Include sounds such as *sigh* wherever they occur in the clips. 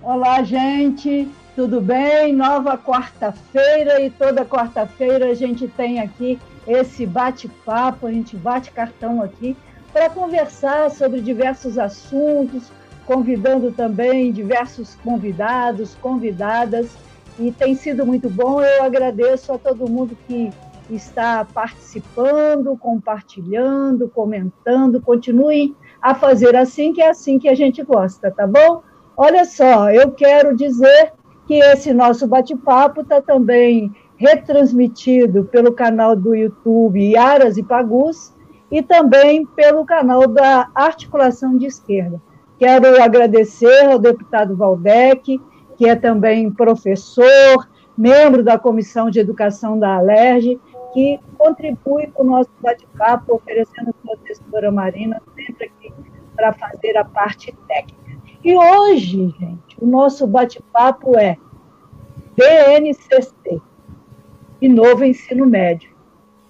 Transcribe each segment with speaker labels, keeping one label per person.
Speaker 1: Olá, gente, tudo bem? Nova quarta-feira e toda quarta-feira a gente tem aqui esse bate-papo, a gente bate cartão aqui para conversar sobre diversos assuntos, convidando também diversos convidados, convidadas, e tem sido muito bom. Eu agradeço a todo mundo que está participando, compartilhando, comentando. Continuem a fazer assim, que é assim que a gente gosta, tá bom? Olha só, eu quero dizer que esse nosso bate-papo está também retransmitido pelo canal do YouTube Aras e Pagus e também pelo canal da Articulação de Esquerda. Quero agradecer ao deputado Valdec, que é também professor, membro da Comissão de Educação da Alerj, que contribui com o nosso bate-papo, oferecendo sua textura marina, sempre aqui para fazer a parte técnica. E hoje, gente, o nosso bate-papo é BNCC, e novo ensino médio.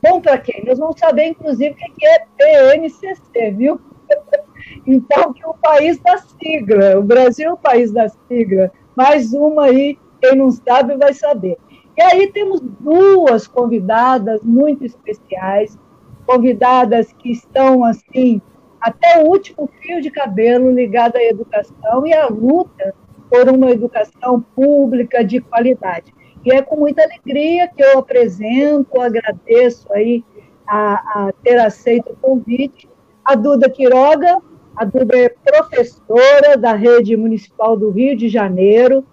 Speaker 1: Bom para quem? Nós vamos saber, inclusive, o que é BNCC, viu? *laughs* Então, que o país da sigla, o Brasil é o país da sigla, mais uma aí, quem não sabe vai saber. E aí temos duas convidadas muito especiais, convidadas que estão, assim, até o último fio de cabelo ligado à educação e à luta por uma educação pública de qualidade. E é com muita alegria que eu apresento, agradeço aí a, a ter aceito o convite, a Duda Quiroga, a Duda é professora da Rede Municipal do Rio de Janeiro,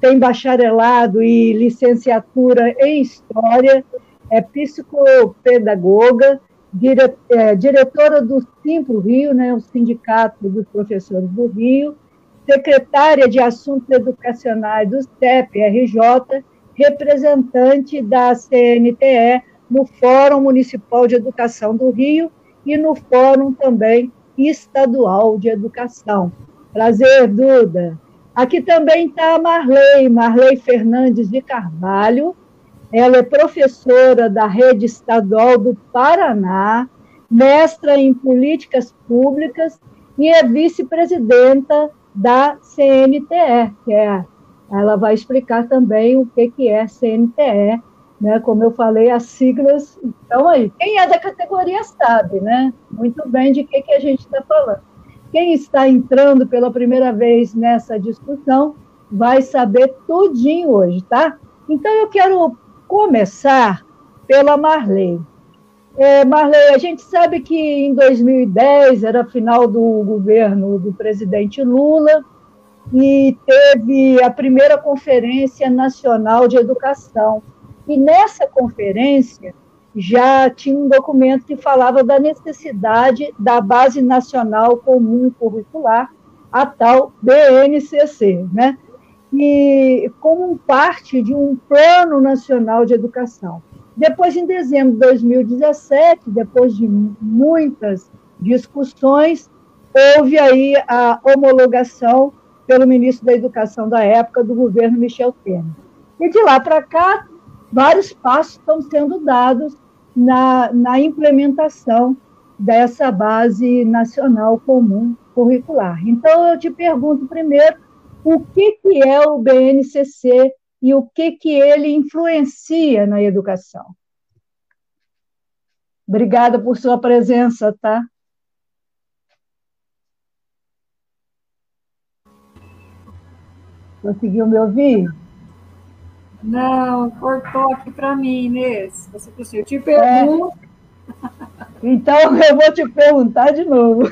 Speaker 1: tem bacharelado e licenciatura em História, é psicopedagoga, dire, é, diretora do Simpro Rio, né, o Sindicato dos Professores do Rio, secretária de Assuntos Educacionais do CEP-RJ, representante da CNTE no Fórum Municipal de Educação do Rio e no Fórum também Estadual de Educação. Prazer, Duda. Aqui também está a Marley, Marley Fernandes de Carvalho. Ela é professora da Rede Estadual do Paraná, mestra em Políticas Públicas e é vice-presidenta da CNTE, que é ela vai explicar também o que, que é CNTE, né? Como eu falei, as siglas estão aí. Quem é da categoria sabe, né? Muito bem de que, que a gente está falando. Quem está entrando pela primeira vez nessa discussão vai saber tudinho hoje, tá? Então eu quero começar pela Marley. É, Marley, a gente sabe que em 2010 era final do governo do presidente Lula, e teve a primeira Conferência Nacional de Educação. E nessa conferência já tinha um documento que falava da necessidade da Base Nacional Comum Curricular, a tal BNCC, né? E como parte de um Plano Nacional de Educação. Depois, em dezembro de 2017, depois de muitas discussões, houve aí a homologação pelo ministro da Educação da época, do governo Michel Temer. E de lá para cá, vários passos estão sendo dados na, na implementação dessa base nacional comum curricular. Então, eu te pergunto primeiro, o que, que é o BNCC e o que, que ele influencia na educação? Obrigada por sua presença, tá? Conseguiu me ouvir?
Speaker 2: Não, cortou aqui para mim, Inês. Você conseguiu? Eu te pergunto.
Speaker 1: É. Então, *laughs* eu vou te perguntar de novo.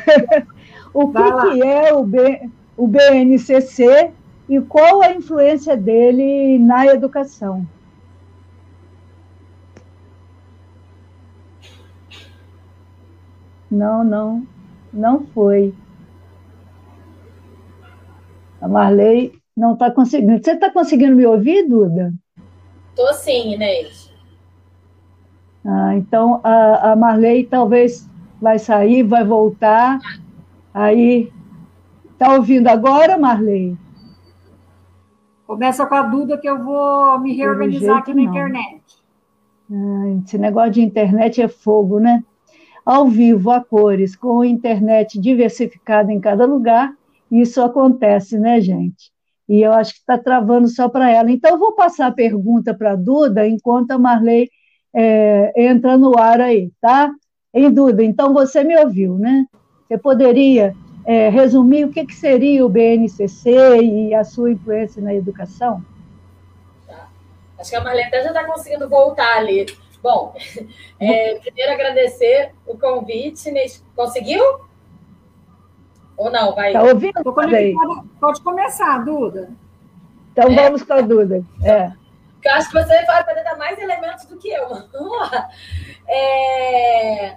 Speaker 1: *laughs* o que, que é o, B, o BNCC e qual a influência dele na educação? Não, não, não foi. A Marley não está conseguindo. Você está conseguindo me ouvir, Duda?
Speaker 3: Estou sim, Inês.
Speaker 1: Ah, então a, a Marley talvez vai sair, vai voltar. Aí. Está ouvindo agora, Marley?
Speaker 2: Começa com a Duda que eu vou me reorganizar aqui na não. internet.
Speaker 1: Ah, esse negócio de internet é fogo, né? Ao vivo, a cores, com internet diversificada em cada lugar, isso acontece, né, gente? e eu acho que está travando só para ela. Então, eu vou passar a pergunta para a Duda enquanto a Marley é, entra no ar aí, tá? Em Duda, então você me ouviu, né? Você poderia é, resumir o que, que seria o BNCC e a sua influência na educação?
Speaker 3: Tá. Acho que a Marlene até já está conseguindo voltar ali. Bom, *laughs* é, primeiro agradecer o convite. Conseguiu? Ou não? Vai.
Speaker 1: Tá ouvindo?
Speaker 2: Pode começar, Duda.
Speaker 1: Então é. vamos com a Duda. É.
Speaker 3: Eu acho que você vai poder dar mais elementos do que eu. *laughs* Vamos lá. É...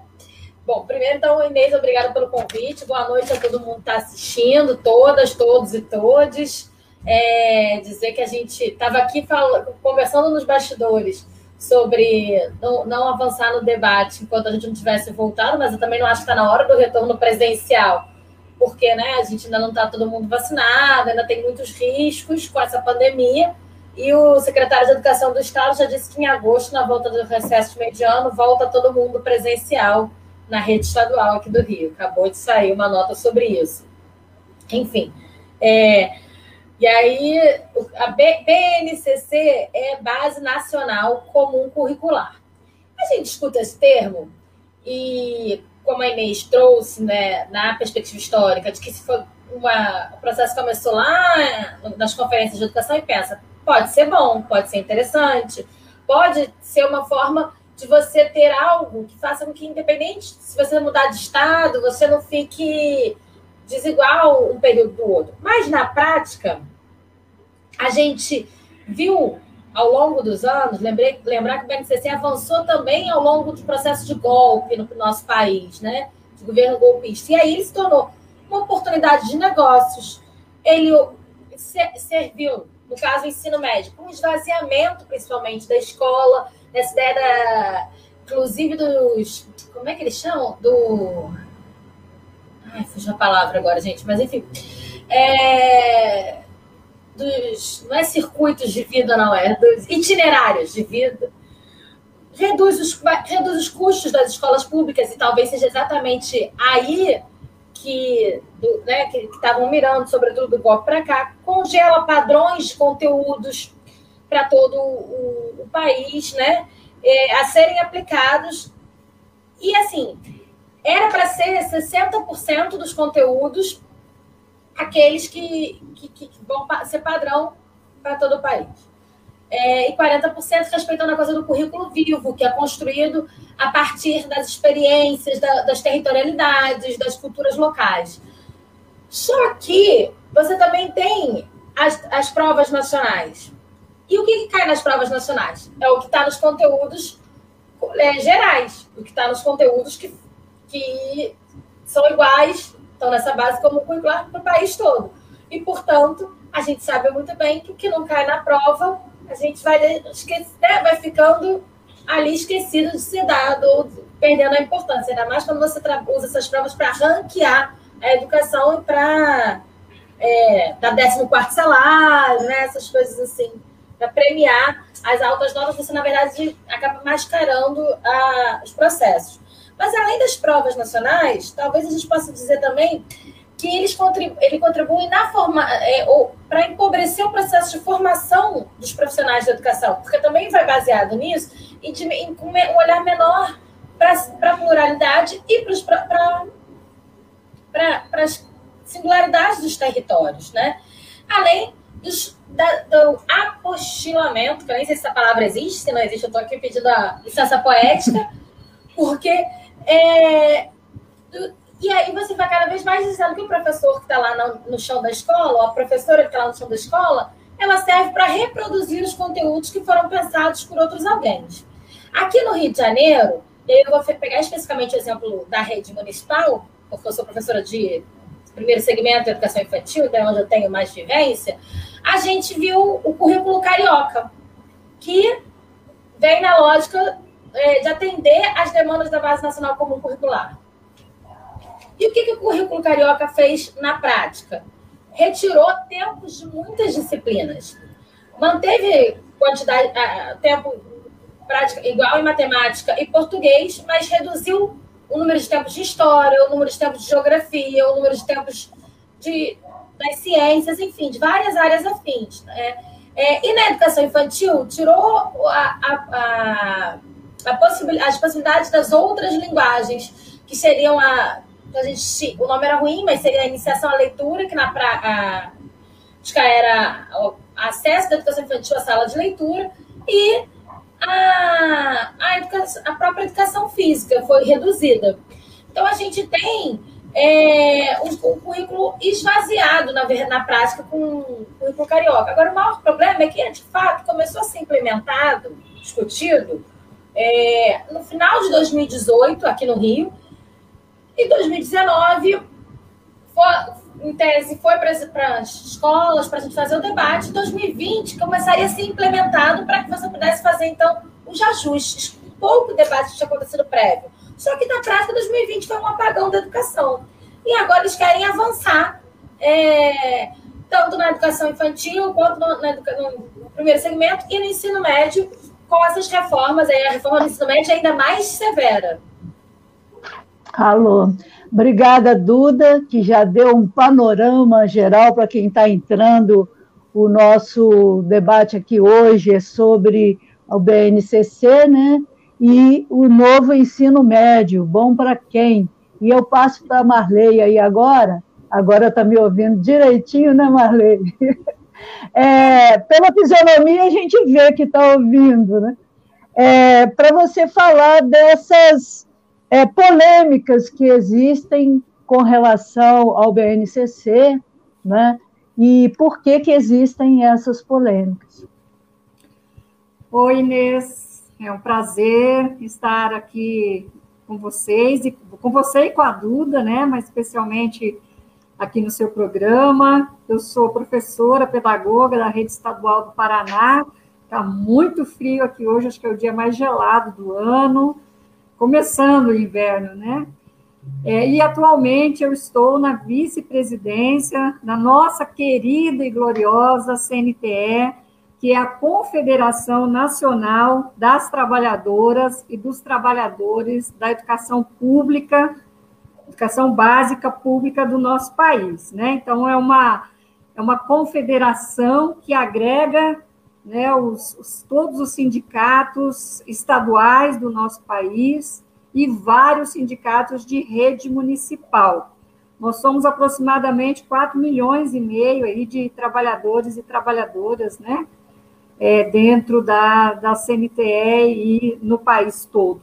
Speaker 3: Bom, primeiro, então, Inês, obrigada pelo convite. Boa noite a todo mundo que está assistindo, todas, todos e todes. É, dizer que a gente estava aqui falando, conversando nos bastidores sobre não, não, avançar no debate enquanto a gente não tivesse voltado, mas eu também não acho que está na hora do retorno presencial, porque né, a gente ainda não está todo mundo vacinado, ainda tem muitos riscos com essa pandemia. E o secretário de Educação do Estado já disse que em agosto, na volta do recesso mediano, volta todo mundo presencial na rede estadual aqui do Rio. Acabou de sair uma nota sobre isso. Enfim, é, e aí a BNCC é Base Nacional Comum Curricular. A gente escuta esse termo e, como a Inês trouxe né, na perspectiva histórica, de que se foi uma, o processo começou lá nas conferências de educação e pensa, pode ser bom, pode ser interessante, pode ser uma forma de você ter algo que faça com que, independente se você mudar de estado, você não fique desigual um período do outro. Mas, na prática, a gente viu ao longo dos anos, lembrei, lembrar que o BNCC avançou também ao longo do processo de golpe no nosso país, né? De governo golpista. E aí ele se tornou uma oportunidade de negócios. Ele serviu, no caso, o ensino médio, um esvaziamento, principalmente, da escola, nessa ideia da, inclusive dos, como é que eles chamam? Do, ai, fugiu a palavra agora, gente, mas enfim, é, dos, não é circuitos de vida, não, é dos itinerários de vida, reduz os, reduz os custos das escolas públicas e talvez seja exatamente aí que né, estavam mirando, sobretudo do golpe para cá, congela padrões de conteúdos para todo o, o, país, né, é, a serem aplicados. E, assim, era para ser 60% dos conteúdos aqueles que, que, que vão ser padrão para todo o país. É, e 40% respeitando a coisa do currículo vivo, que é construído a partir das experiências, da, das territorialidades, das culturas locais. Só que você também tem as, as provas nacionais. E o que, que cai nas provas nacionais? É o que está nos conteúdos é, gerais, o que está nos conteúdos que, que são iguais, estão nessa base como curricular para o país todo. E, portanto, a gente sabe muito bem que o que não cai na prova, a gente vai, esquecer, né, vai ficando ali esquecido de ser dado, ou perdendo a importância, ainda mais quando você usa essas provas para ranquear a educação e para é, dar 14 salário, né, essas coisas assim para premiar as altas notas, você, na verdade, acaba mascarando a, os processos. Mas, além das provas nacionais, talvez a gente possa dizer também que eles ele contribuem na forma, é, para empobrecer o processo de formação dos profissionais da educação, porque também vai baseado nisso e de, em um olhar menor para a pluralidade e para as singularidades dos territórios, né? Além dos, da, do apostilamento, que eu nem sei se essa palavra existe, se não existe, eu estou aqui pedindo a licença poética, *laughs* porque é, do, e aí você vai cada vez mais dizendo que o professor que está lá no, no, chão da escola, ou a professora que está lá no chão da escola, ela serve para reproduzir os conteúdos que foram pensados por outros alguém. Aqui no Rio de Janeiro, eu vou pegar especificamente o exemplo da rede municipal, porque eu sou professora de primeiro segmento educação infantil, que é onde eu tenho mais vivência, a gente viu o currículo carioca, que vem na lógica é, de atender às demandas da Base Nacional Comum Curricular. E o que, que o currículo carioca fez na prática? Retirou tempos de muitas disciplinas. Manteve quantidade, tempo prática igual em matemática e português, mas reduziu o número de tempos de história, o número de tempos de geografia, o número de tempos de das ciências, enfim, de várias áreas afins. Né? É, e na educação infantil, tirou a, a, a, possibil, as possibilidades das outras linguagens, que seriam a. a gente, o nome era ruim, mas seria a iniciação à leitura, que na pra, a, era o acesso da educação infantil à sala de leitura, e a, a, educação, a própria educação física foi reduzida. Então, a gente tem é, um, um, currículo esvaziado na, na prática com o currículo carioca. Agora, o maior problema é que, de fato, começou a ser implementado, discutido, é, no final de 2018, aqui no Rio, e 2019, foi, em tese, foi para as escolas, para a gente fazer o debate. Em 2020, começaria a ser implementado para que você pudesse fazer, então, os ajustes. Pouco debate tinha acontecido prévio só que na prática, 2020 foi um apagão da educação. E agora eles querem avançar, é, tanto na educação infantil, quanto no, na, no, primeiro segmento, e no ensino médio, com essas reformas. Aí a reforma do ensino médio é ainda mais severa.
Speaker 1: Alô. Obrigada, Duda, que já deu um panorama geral para quem está entrando. O nosso debate aqui hoje é sobre o BNCC, né? e o novo ensino médio, bom para quem? E eu passo para a Marley aí agora, agora está me ouvindo direitinho, né, Marley? *laughs* É, pela fisionomia a gente vê que está ouvindo, né? É, para você falar dessas é, polêmicas que existem com relação ao BNCC, né? E por que que existem essas polêmicas?
Speaker 2: Oi, Inês. É um prazer estar aqui com vocês, e com você e com a Duda, né? Mas especialmente aqui no seu programa. Eu sou professora, pedagoga da Rede Estadual do Paraná. Está muito frio aqui hoje, acho que é o dia mais gelado do ano, começando o inverno, né? É, e atualmente eu estou na vice-presidência da nossa querida e gloriosa CNTE, que é a Confederação Nacional das Trabalhadoras e dos Trabalhadores da Educação Pública, Educação Básica Pública do nosso país. Né? Então, é uma, é uma confederação que agrega né, os, os, todos os sindicatos estaduais do nosso país e vários sindicatos de rede municipal. Nós somos aproximadamente 4 milhões e meio aí de trabalhadores e trabalhadoras, né? é, dentro da, da CNTE e no país todo.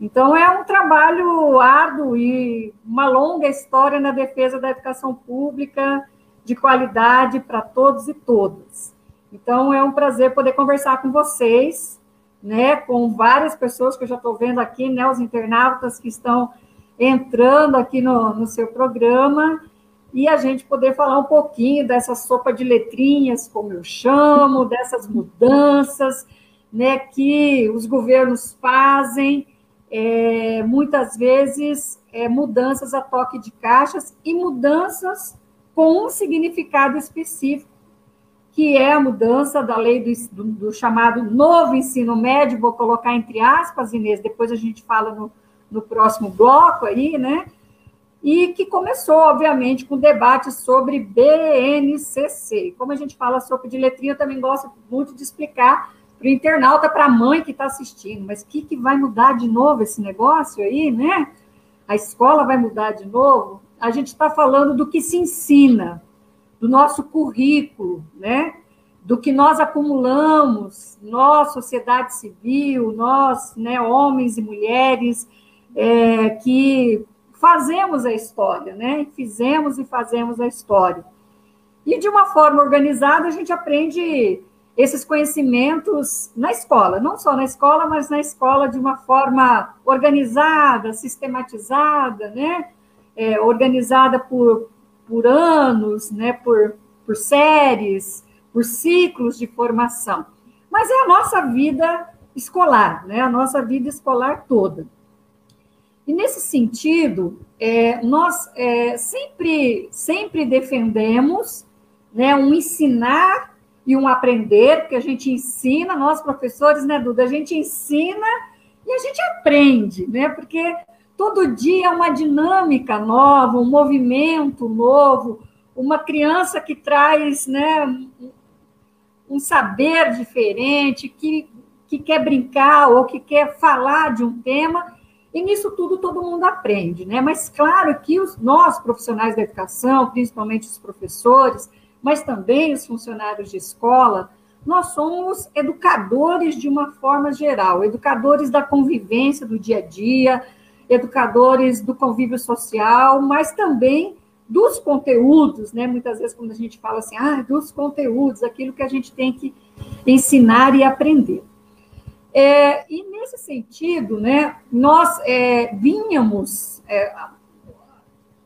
Speaker 2: Então, é um trabalho árduo e uma longa história na defesa da educação pública de qualidade para todos e todas. Então, é um prazer poder conversar com vocês, né, com várias pessoas que eu já estou vendo aqui, né, os internautas que estão entrando aqui no, no seu programa, e a gente poder falar um pouquinho dessa sopa de letrinhas, como eu chamo, dessas mudanças né, que os governos fazem, é, muitas vezes é, mudanças a toque de caixas e mudanças com um significado específico, que é a mudança da lei do, do, do chamado novo ensino médio, vou colocar entre aspas, Inês, depois a gente fala no, no próximo bloco aí, né? e que começou, obviamente, com debate sobre BNCC. Como a gente fala sopa de letrinha, eu também gosto muito de explicar para o internauta, para a mãe que está assistindo, mas o que, que vai mudar de novo esse negócio aí, né? A escola vai mudar de novo? A gente está falando do que se ensina, do nosso currículo, né? Do que nós acumulamos, nós, sociedade civil, nós, né, homens e mulheres, é, que fazemos a história, né? Fizemos e fazemos a história. E de uma forma organizada, a gente aprende esses conhecimentos na escola, não só na escola, mas na escola de uma forma organizada, sistematizada, né? É, organizada por, por anos, né? Por, por séries, por ciclos de formação. Mas é a nossa vida escolar, né? A nossa vida escolar toda. E nesse sentido, é, nós é, sempre, sempre defendemos né, um ensinar e um aprender, porque a gente ensina, nós professores, né, Duda, a gente ensina e a gente aprende, né? Porque todo dia uma dinâmica nova, um movimento novo, uma criança que traz né, um saber diferente, que, que quer brincar ou que quer falar de um tema, e nisso tudo todo mundo aprende, né? Mas claro que os, nós, profissionais da educação, principalmente os professores, mas também os funcionários de escola, nós somos educadores de uma forma geral, educadores da convivência do dia a dia, educadores do convívio social, mas também dos conteúdos, né? Muitas vezes quando a gente fala assim, ah, dos conteúdos, aquilo que a gente tem que ensinar e aprender. É, e nesse sentido, né, nós é, vinhamos, é,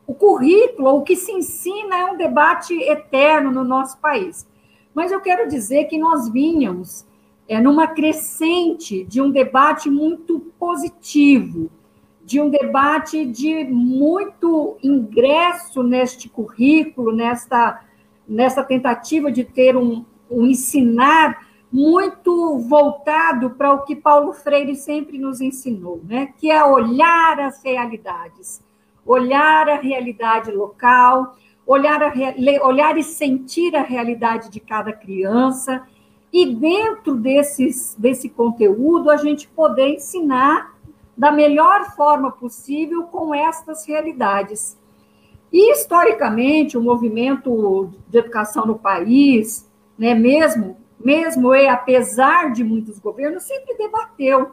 Speaker 2: o currículo, o que se ensina é um debate eterno no nosso país. Mas eu quero dizer que nós vinhamos é, numa crescente de um debate muito positivo, de um debate de muito ingresso neste currículo, nesta, nessa tentativa de ter um, um ensinar muito voltado para o que Paulo Freire sempre nos ensinou, né? que é olhar as realidades, olhar a realidade local, olhar, a, olhar e sentir a realidade de cada criança, e dentro desses, desse conteúdo a gente poder ensinar da melhor forma possível com estas realidades. E, historicamente, o movimento de educação no país, né, mesmo, mesmo e apesar de muitos governos, sempre debateu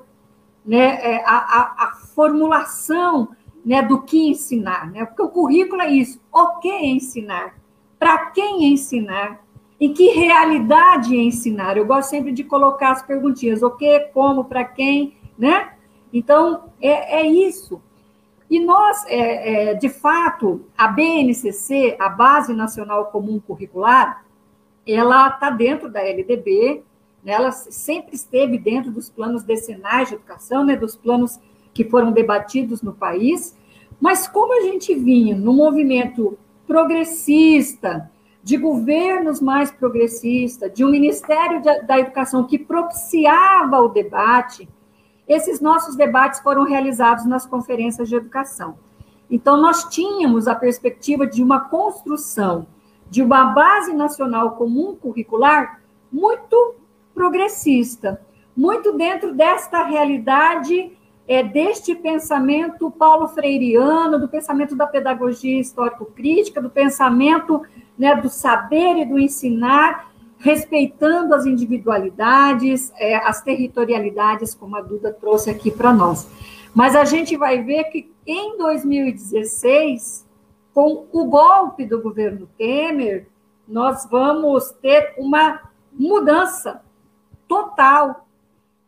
Speaker 2: né, é, a, a, a formulação né, do que ensinar. Né? Porque o currículo é isso: o que ensinar? Para quem ensinar? Em que realidade ensinar? Eu gosto sempre de colocar as perguntinhas: o que, como, para quem, né? Então, é, é isso. E nós, é, é, de fato, a BNCC, a Base Nacional Comum Curricular, ela está dentro da LDB, né, ela sempre esteve dentro dos planos decenais de educação, né, dos planos que foram debatidos no país, mas como a gente vinha no movimento progressista, de governos mais progressistas, de um Ministério da Educação que propiciava o debate, esses nossos debates foram realizados nas conferências de educação. Então, nós tínhamos a perspectiva de uma construção de uma base nacional comum curricular muito progressista, muito dentro desta realidade, é, deste pensamento paulo freireano, do pensamento da pedagogia histórico-crítica, do pensamento né, do saber e do ensinar, respeitando as individualidades, é, as territorialidades, como a Duda trouxe aqui para nós. Mas a gente vai ver que em 2016, com o golpe do governo Temer, nós vamos ter uma mudança total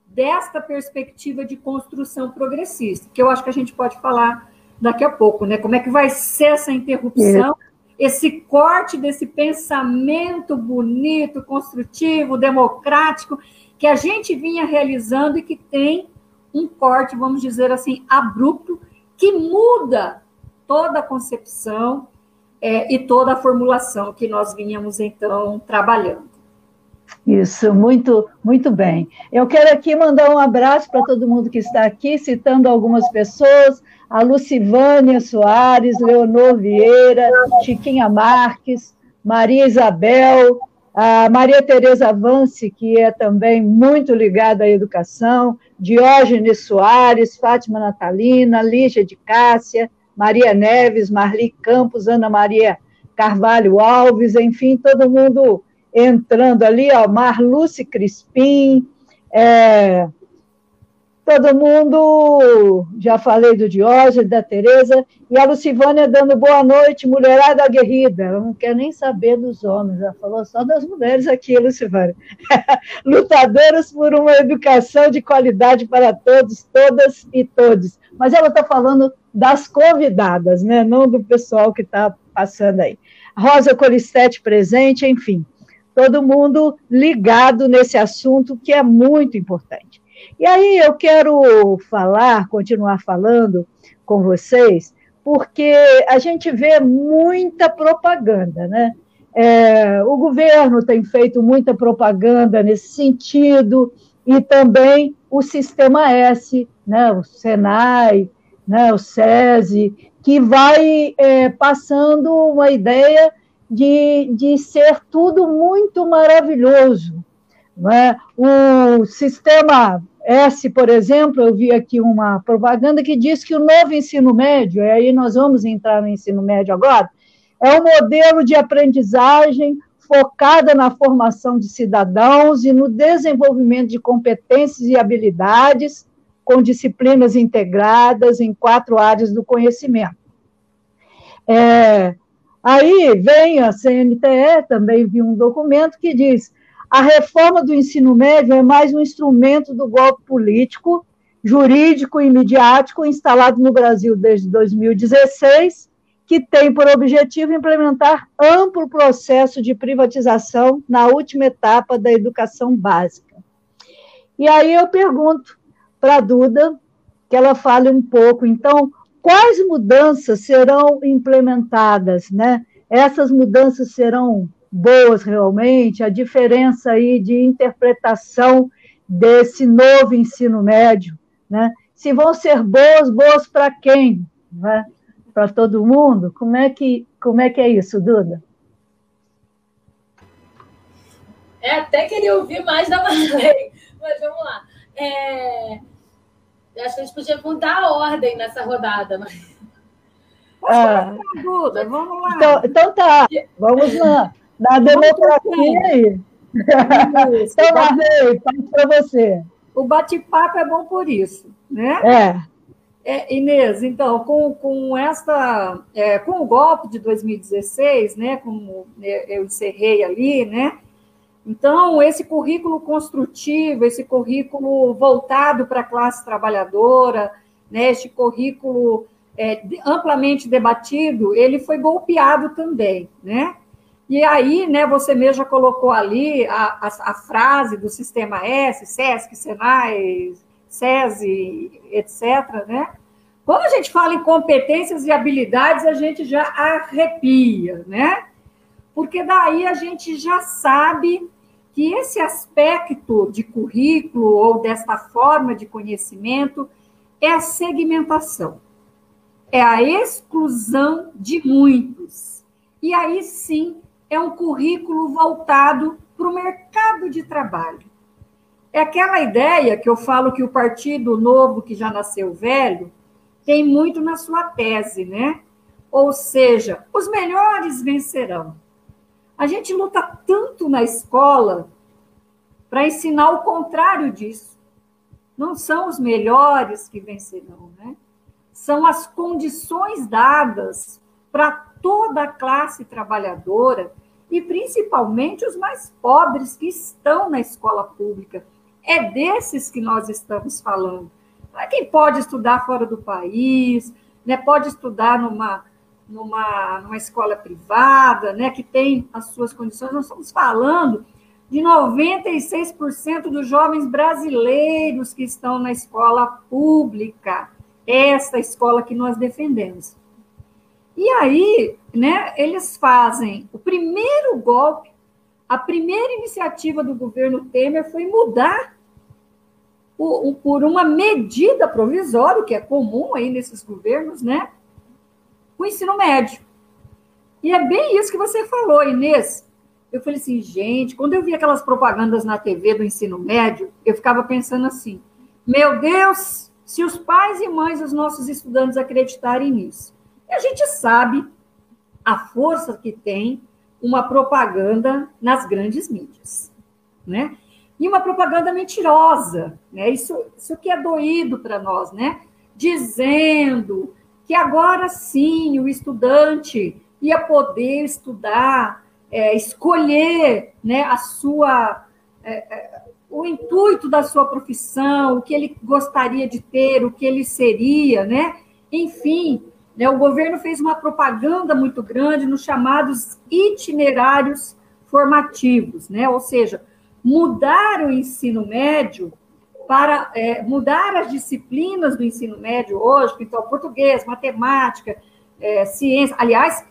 Speaker 2: desta perspectiva de construção progressista, que eu acho que a gente pode falar daqui a pouco, né? Como é que vai ser essa interrupção esse corte desse pensamento bonito, construtivo, democrático, que a gente vinha realizando e que tem um corte, vamos dizer assim, abrupto, que muda toda a concepção é, e toda a formulação que nós vinhamos, então, trabalhando.
Speaker 1: Isso, muito, muito bem. Eu quero aqui mandar um abraço para todo mundo que está aqui, citando algumas pessoas, a Lucivânia Soares, Leonor Vieira, Chiquinha Marques, Maria Isabel, a Maria Tereza Vance, que é também muito ligada à educação, Diógenes Soares, Fátima Natalina, Lígia de Cássia, Maria Neves, Marli Campos, Ana Maria Carvalho Alves, enfim, todo mundo entrando ali, ó, Marluce Crispim, é, todo mundo, já falei do Diógenes, da Tereza, e a Lucivânia dando boa noite, mulherada aguerrida, ela não quer nem saber dos homens, ela falou só das mulheres aqui, Lucivânia. *laughs* Lutadoras por uma educação de qualidade para todos, todas e todos. Mas ela está falando das convidadas, né? não do pessoal que está passando aí. Rosa Colistete presente, enfim, todo mundo ligado nesse assunto que é muito importante. E aí eu quero falar, continuar falando com vocês, porque a gente vê muita propaganda, né? É, o governo tem feito muita propaganda nesse sentido, e também o Sistema S, né, o Senai, né, o SESI, que vai é, passando uma ideia de, de ser tudo muito maravilhoso. Né? O sistema S, por exemplo, eu vi aqui uma propaganda que diz que o novo ensino médio, e aí nós vamos entrar no ensino médio agora, é um modelo de aprendizagem focada na formação de cidadãos e no desenvolvimento de competências e habilidades, com disciplinas integradas em quatro áreas do conhecimento. É, aí vem a CNTE, também vi um documento que diz a reforma do ensino médio é mais um instrumento do golpe político, jurídico e midiático instalado no Brasil desde 2016, que tem por objetivo implementar amplo processo de privatização na última etapa da educação básica. E aí eu pergunto para a Duda que ela fale um pouco, então, quais mudanças serão implementadas, né? Essas mudanças serão boas realmente, a diferença aí de interpretação desse novo ensino médio, né? Se vão ser boas, boas para quem, né? Para todo mundo? Como é que como é que é isso, Duda?
Speaker 3: É, até queria ouvir mais da Marlene, *laughs* mas vamos lá. É... Acho que a gente podia mudar a ordem nessa rodada, mas...
Speaker 1: Ah, Duda, vamos lá. Então, então tá, vamos lá. Da democracia aí. então, Marley, para você.
Speaker 2: O bate-papo é bom por isso, né?
Speaker 1: É.
Speaker 2: É, Inês, então, com, com esta, é, com o golpe de 2016, né, como eu encerrei ali, né, então, esse currículo construtivo, esse currículo voltado para a classe trabalhadora, né, este currículo é, amplamente debatido, ele foi golpeado também, né? E aí, né, você mesmo já colocou ali a, a, a frase do sistema S, SESC, SENAI, SESI, etc., né? Quando a gente fala em competências e habilidades, a gente já arrepia, né? Porque daí a gente já sabe que esse aspecto de currículo ou desta forma de conhecimento é a segmentação, é a exclusão de muitos. E aí sim é um currículo voltado para o mercado de trabalho. É aquela ideia que eu falo que o Partido Novo, que já nasceu velho, tem muito na sua tese, né? Ou seja, os melhores vencerão. A gente luta tanto na escola para ensinar o contrário disso. Não são os melhores que vencerão, né? São as condições dadas para toda a classe trabalhadora e principalmente os mais pobres que estão na escola pública. É desses que nós estamos falando. Não é quem pode estudar fora do país, né, pode estudar numa, numa, numa escola privada, né, que tem as suas condições. Nós estamos falando de 96% dos jovens brasileiros que estão na escola pública, essa escola que nós defendemos. E aí, né, eles fazem o primeiro golpe, a primeira iniciativa do governo Temer foi mudar o, o, por uma medida provisória, que é comum aí nesses governos, né, o ensino médio. E é bem isso que você falou, Inês. Eu falei assim, gente, quando eu vi aquelas propagandas na TV do ensino médio, eu ficava pensando assim: meu Deus, se os pais e mães dos nossos estudantes acreditarem nisso, e a gente sabe a força que tem uma propaganda nas grandes mídias, né? E uma propaganda mentirosa, né? Isso, isso que é doído para nós, né? Dizendo que agora sim o estudante ia poder estudar, é, escolher, né, a sua é, é, o intuito da sua profissão, o que ele gostaria de ter, o que ele seria, né? Enfim, né? O governo fez uma propaganda muito grande nos chamados itinerários formativos, né? ou seja, mudar o ensino médio para é, mudar as disciplinas do ensino médio hoje, então português, matemática, é, ciência. Aliás,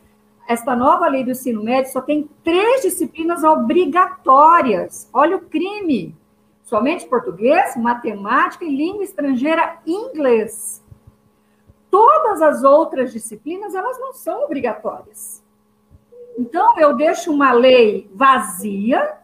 Speaker 2: esta nova lei do ensino médio só tem três disciplinas obrigatórias. Olha o crime! Somente português, matemática e língua estrangeira inglês. Todas as outras disciplinas, elas não são obrigatórias. Então, eu deixo uma lei vazia,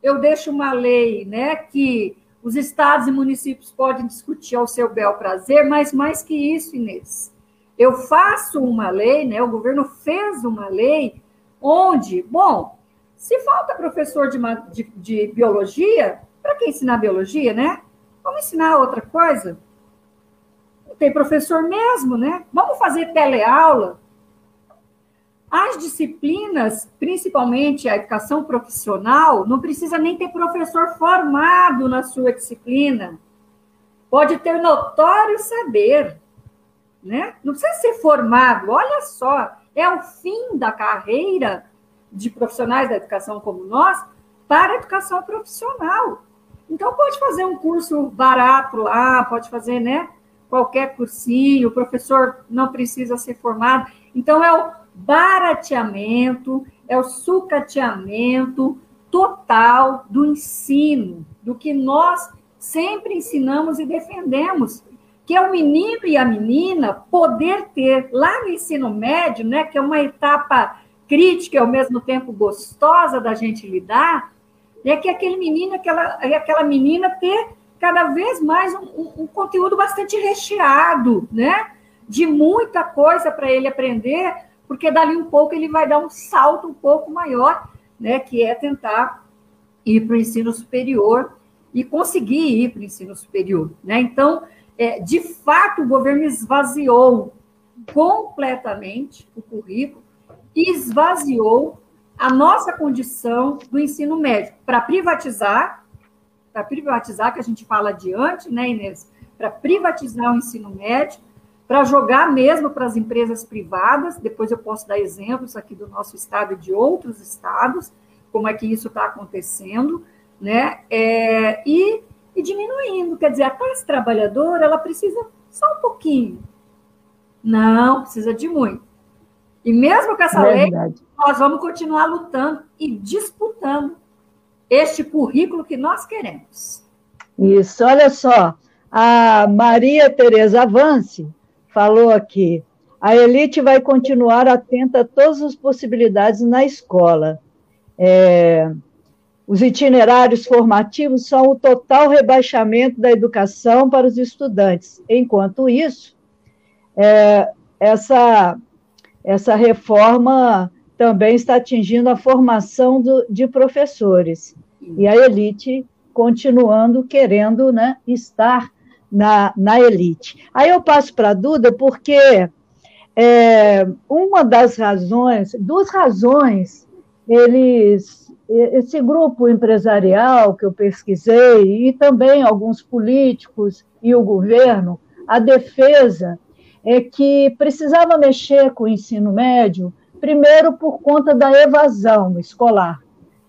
Speaker 2: eu deixo uma lei né, que os estados e municípios podem discutir ao seu bel prazer, mas mais que isso, Inês, eu faço uma lei, né, o governo fez uma lei onde, bom, se falta professor de, de, de biologia, para que ensinar biologia, né? Vamos ensinar outra coisa? Tem professor mesmo, né? Vamos fazer teleaula. As disciplinas, principalmente a educação profissional, não precisa nem ter professor formado na sua disciplina. Pode ter notório saber, né? Não precisa ser formado. Olha só, é o fim da carreira de profissionais da educação como nós para a educação profissional. Então pode fazer um curso barato lá, pode fazer, né? Qualquer cursinho, o professor não precisa ser formado. Então é o barateamento, é o sucateamento total do ensino, do que nós sempre ensinamos e defendemos, que é o menino e a menina poder ter lá no ensino médio, né, que é uma etapa crítica e ao mesmo tempo gostosa da gente lidar, é que aquele menino, aquela, aquela menina ter cada vez mais um, um conteúdo bastante recheado, né? De muita coisa para ele aprender, porque dali um pouco ele vai dar um salto um pouco maior, né, que é tentar ir para o ensino superior e conseguir ir para o ensino superior. Né? Então, é, de fato, o governo esvaziou completamente o currículo esvaziou a nossa condição do ensino médio para privatizar, para privatizar, que a gente fala adiante, né, Inês? Para privatizar o ensino médio para jogar mesmo para as empresas privadas. Depois eu posso dar exemplos aqui do nosso estado e de outros estados, como é que isso está acontecendo, né? É, e, e diminuindo, quer dizer, a classe trabalhadora ela precisa só um pouquinho. Não, precisa de muito. E mesmo com essa lei, nós vamos continuar lutando e disputando este currículo que nós queremos.
Speaker 1: Isso, olha só, a Maria Tereza Avance falou aqui. A elite vai continuar atenta a todas as possibilidades na escola. É, os itinerários formativos são o total rebaixamento da educação para os estudantes. Enquanto isso, é, essa, essa reforma também está atingindo a formação do, de professores. E a elite continuando querendo né, estar na, na elite. Aí eu passo para a Duda, porque é, uma das razões, duas razões, eles, esse grupo empresarial que eu pesquisei, e também alguns políticos e o governo, a defesa é que precisava mexer com o ensino médio, primeiro por conta da evasão escolar,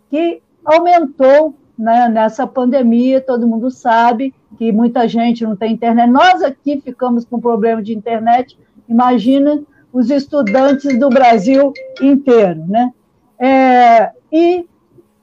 Speaker 1: que aumentou né, nessa pandemia, todo mundo sabe, que muita gente não tem internet. Nós aqui ficamos com problema de internet, imagina os estudantes do Brasil inteiro, né? É, e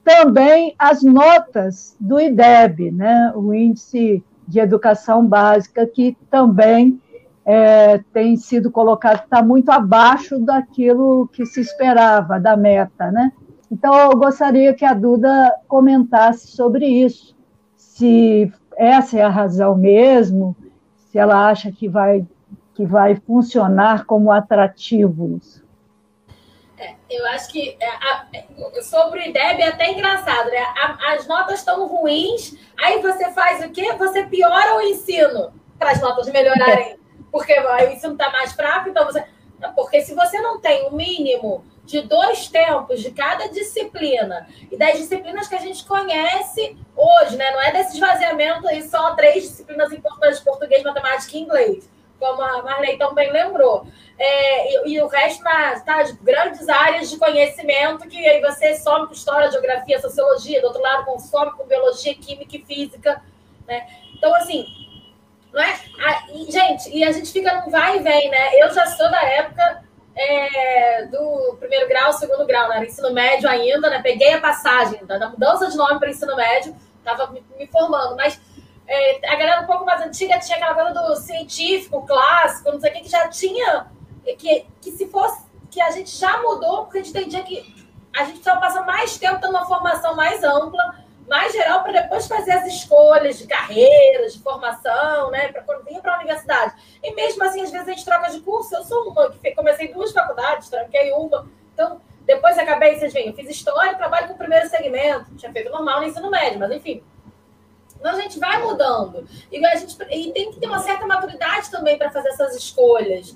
Speaker 1: também as notas do IDEB, né? o Índice de Educação Básica, que também é, tem sido colocado, está muito abaixo daquilo que se esperava, da meta. Né? Então, eu gostaria que a Duda comentasse sobre isso, se essa é a razão mesmo, se ela acha que vai, que vai funcionar como atrativos.
Speaker 3: É, eu acho que é, a, sobre o IDEB é até engraçado, né? As notas estão ruins, aí você faz o quê? Você piora o ensino para as notas melhorarem. *laughs* Porque o ensino está mais fraco, então você. Porque se você não tem o mínimo de dois tempos de cada disciplina e das disciplinas que a gente conhece hoje, né? Não é desse esvaziamento aí só três disciplinas importantes: português, matemática e inglês, como a Marley também lembrou. É, e, e, o resto nas tá, grandes áreas de conhecimento que aí você some com história, geografia, sociologia, do outro lado consome com biologia, química e física, né? Então, assim, não é? A, e, gente, e a gente fica num vai e vem, né? Eu já sou da época é, do primeiro grau, segundo grau, né? Ensino médio ainda, né? Peguei a passagem da, mudança de nome para ensino médio, estava me, me, formando, mas é, a galera um pouco mais antiga tinha aquela coisa do científico, clássico, não sei o que, que já tinha, que, que se fosse que a gente já mudou, porque a gente entendia que a gente só passa mais tempo tendo uma formação mais ampla, mais geral, para depois fazer as escolhas de carreiras, de formação, né? Para quando vinha para a universidade. E mesmo assim, às vezes a gente troca de curso. Eu sou uma que comecei duas faculdades, tranquei uma. Então, depois acabei, vocês veem, eu fiz história trabalho com o primeiro segmento. Tinha feito normal no ensino médio, mas enfim. Então a gente vai mudando. E, a gente, e tem que ter uma certa maturidade também para fazer essas escolhas.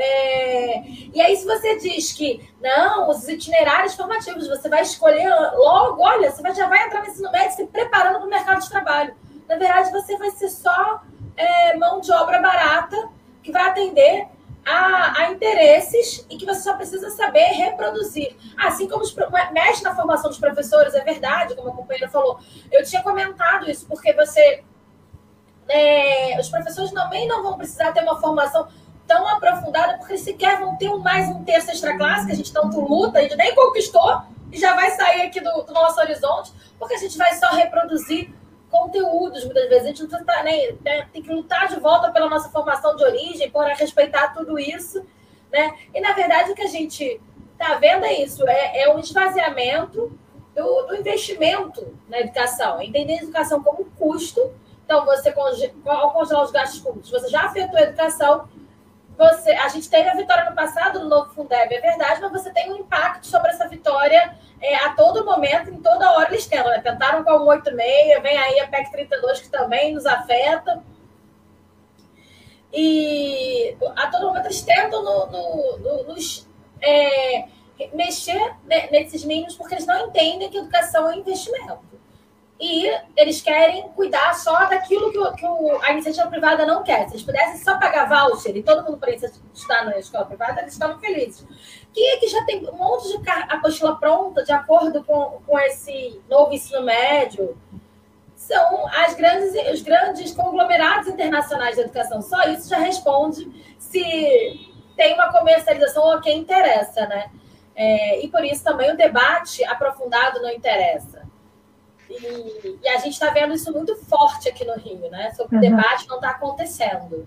Speaker 3: É... E aí, se você diz que não, os itinerários formativos, você vai escolher logo, olha, você já vai entrar no ensino médio se preparando para o mercado de trabalho. Na verdade, você vai ser só é, mão de obra barata que vai atender a, a, interesses e que você só precisa saber reproduzir. Assim como os, mexe na formação dos professores, é verdade, como a companheira falou. Eu tinha comentado isso, porque você. É, os professores também não vão precisar ter uma formação tão aprofundada, porque sequer vão ter um, mais um terço extra classe, que a gente tanto luta, a gente nem conquistou, e já vai sair aqui do, do nosso horizonte, porque a gente vai só reproduzir conteúdos, muitas vezes. A gente não tá, né, tem que lutar de volta pela nossa formação de origem, para respeitar tudo isso. Né? E, na verdade, o que a gente está vendo é isso, é, é um esvaziamento do, do, investimento na educação, entender a educação como custo. Então, você, ao congelar os gastos públicos, você já afetou a educação, você, a gente teve a vitória no passado no novo Fundeb, é verdade, mas você tem um impacto sobre essa vitória é, a todo momento, em toda hora eles tentam. Né? Tentaram com a 186, vem aí a PEC 32 que também nos afeta. E a todo momento eles tentam no, no, no, nos, é, mexer nesses mínimos porque eles não entendem que educação é investimento e eles querem cuidar só daquilo que, o, que o, a iniciativa privada não quer. Se eles pudessem só pagar voucher e todo mundo precisa estar na escola privada, eles estavam felizes. Quem é que já tem um monte de apostila pronta de acordo com, com esse novo ensino médio? São as grandes, os grandes conglomerados internacionais de educação. Só isso já responde se tem uma comercialização ou quem interessa, né? É, e por isso também o debate aprofundado não interessa. E, e a gente está vendo isso muito forte aqui no Rio, né? Sobre uhum. o debate não está acontecendo.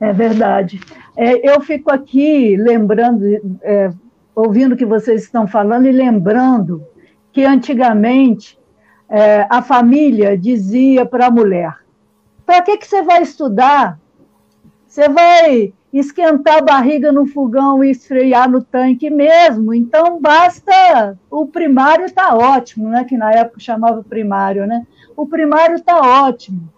Speaker 1: É verdade. É, eu fico aqui lembrando, é, ouvindo o que vocês estão falando e lembrando que antigamente é, a família dizia para a mulher: para que, que você vai estudar? Você vai esquentar a barriga no fogão e esfriar no tanque mesmo. Então basta o primário está ótimo, né? Que na época chamava primário, né? O primário está ótimo.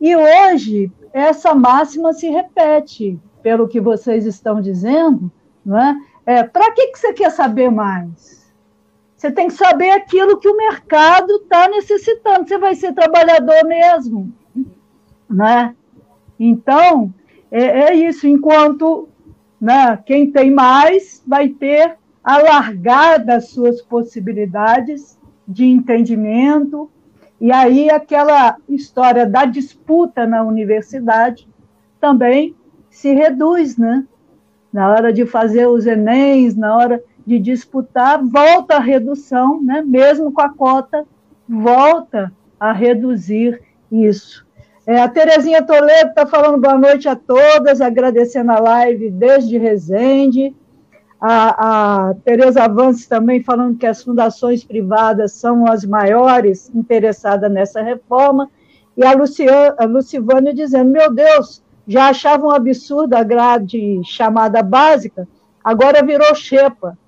Speaker 1: E hoje essa máxima se repete, pelo que vocês estão dizendo, não é? é Para que, que você quer saber mais? Você tem que saber aquilo que o mercado está necessitando. Você vai ser trabalhador mesmo, né? Então é, é isso, enquanto né, quem tem mais vai ter alargado as suas possibilidades de entendimento, e aí aquela história da disputa na universidade também se reduz, né? Na hora de fazer os Enems, na hora de disputar, volta a redução, né? mesmo com a cota, volta a reduzir isso. É, a Terezinha Toledo está falando boa noite a todas, agradecendo a live desde Resende. A, a Tereza Avance também falando que as fundações privadas são as maiores interessadas nessa reforma. E a, Luciana, a Lucivânia dizendo: Meu Deus, já achavam um absurdo a grade chamada básica, agora virou xepa.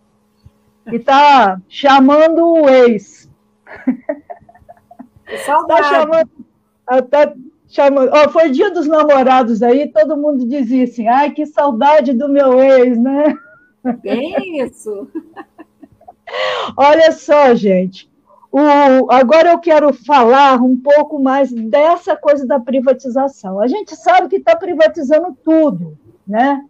Speaker 1: E está chamando o ex. *laughs* Está chamando. Tá, Oh, foi dia dos namorados aí, todo mundo dizia assim: ai, que saudade do meu ex, né?
Speaker 2: Bem isso. *laughs*
Speaker 1: Olha só, gente. O, agora eu quero falar um pouco mais dessa coisa da privatização. A gente sabe que está privatizando tudo, né?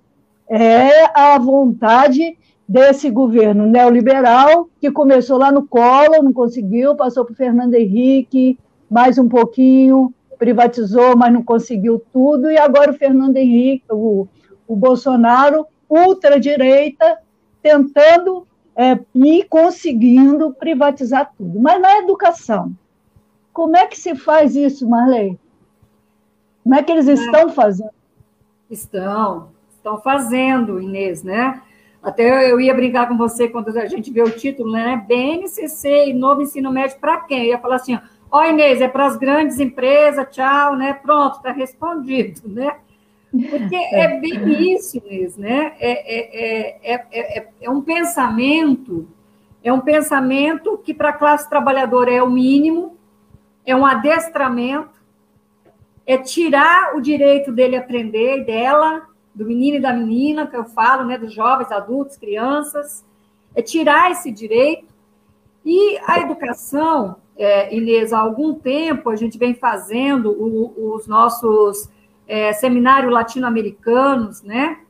Speaker 1: É a vontade desse governo neoliberal que começou lá no Collor, não conseguiu, passou para o Fernando Henrique, mais um pouquinho, privatizou, mas não conseguiu tudo, e agora o Fernando Henrique, o, o Bolsonaro, ultradireita, tentando é, e conseguindo privatizar tudo. Mas na educação, como é que se faz isso, Marley? Como é que eles estão fazendo?
Speaker 2: Estão, estão fazendo, Inês, né? Até eu ia brincar com você quando a gente vê o título, né? BNCC e novo ensino médio para quem? Eu ia falar assim, ó, Inês, é para as grandes empresas, tchau, né? Pronto, está respondido, né? Porque é bem isso, Inês, né? É, é, é, é, um pensamento, é um pensamento que para a classe trabalhadora é o mínimo, é um adestramento, é tirar o direito dele aprender dela, do menino e da menina, que eu falo, né, dos jovens, adultos, crianças, é tirar esse direito. E a educação, é, Inês, há algum tempo a gente vem fazendo o, os nossos é, seminários latino-americanos, né?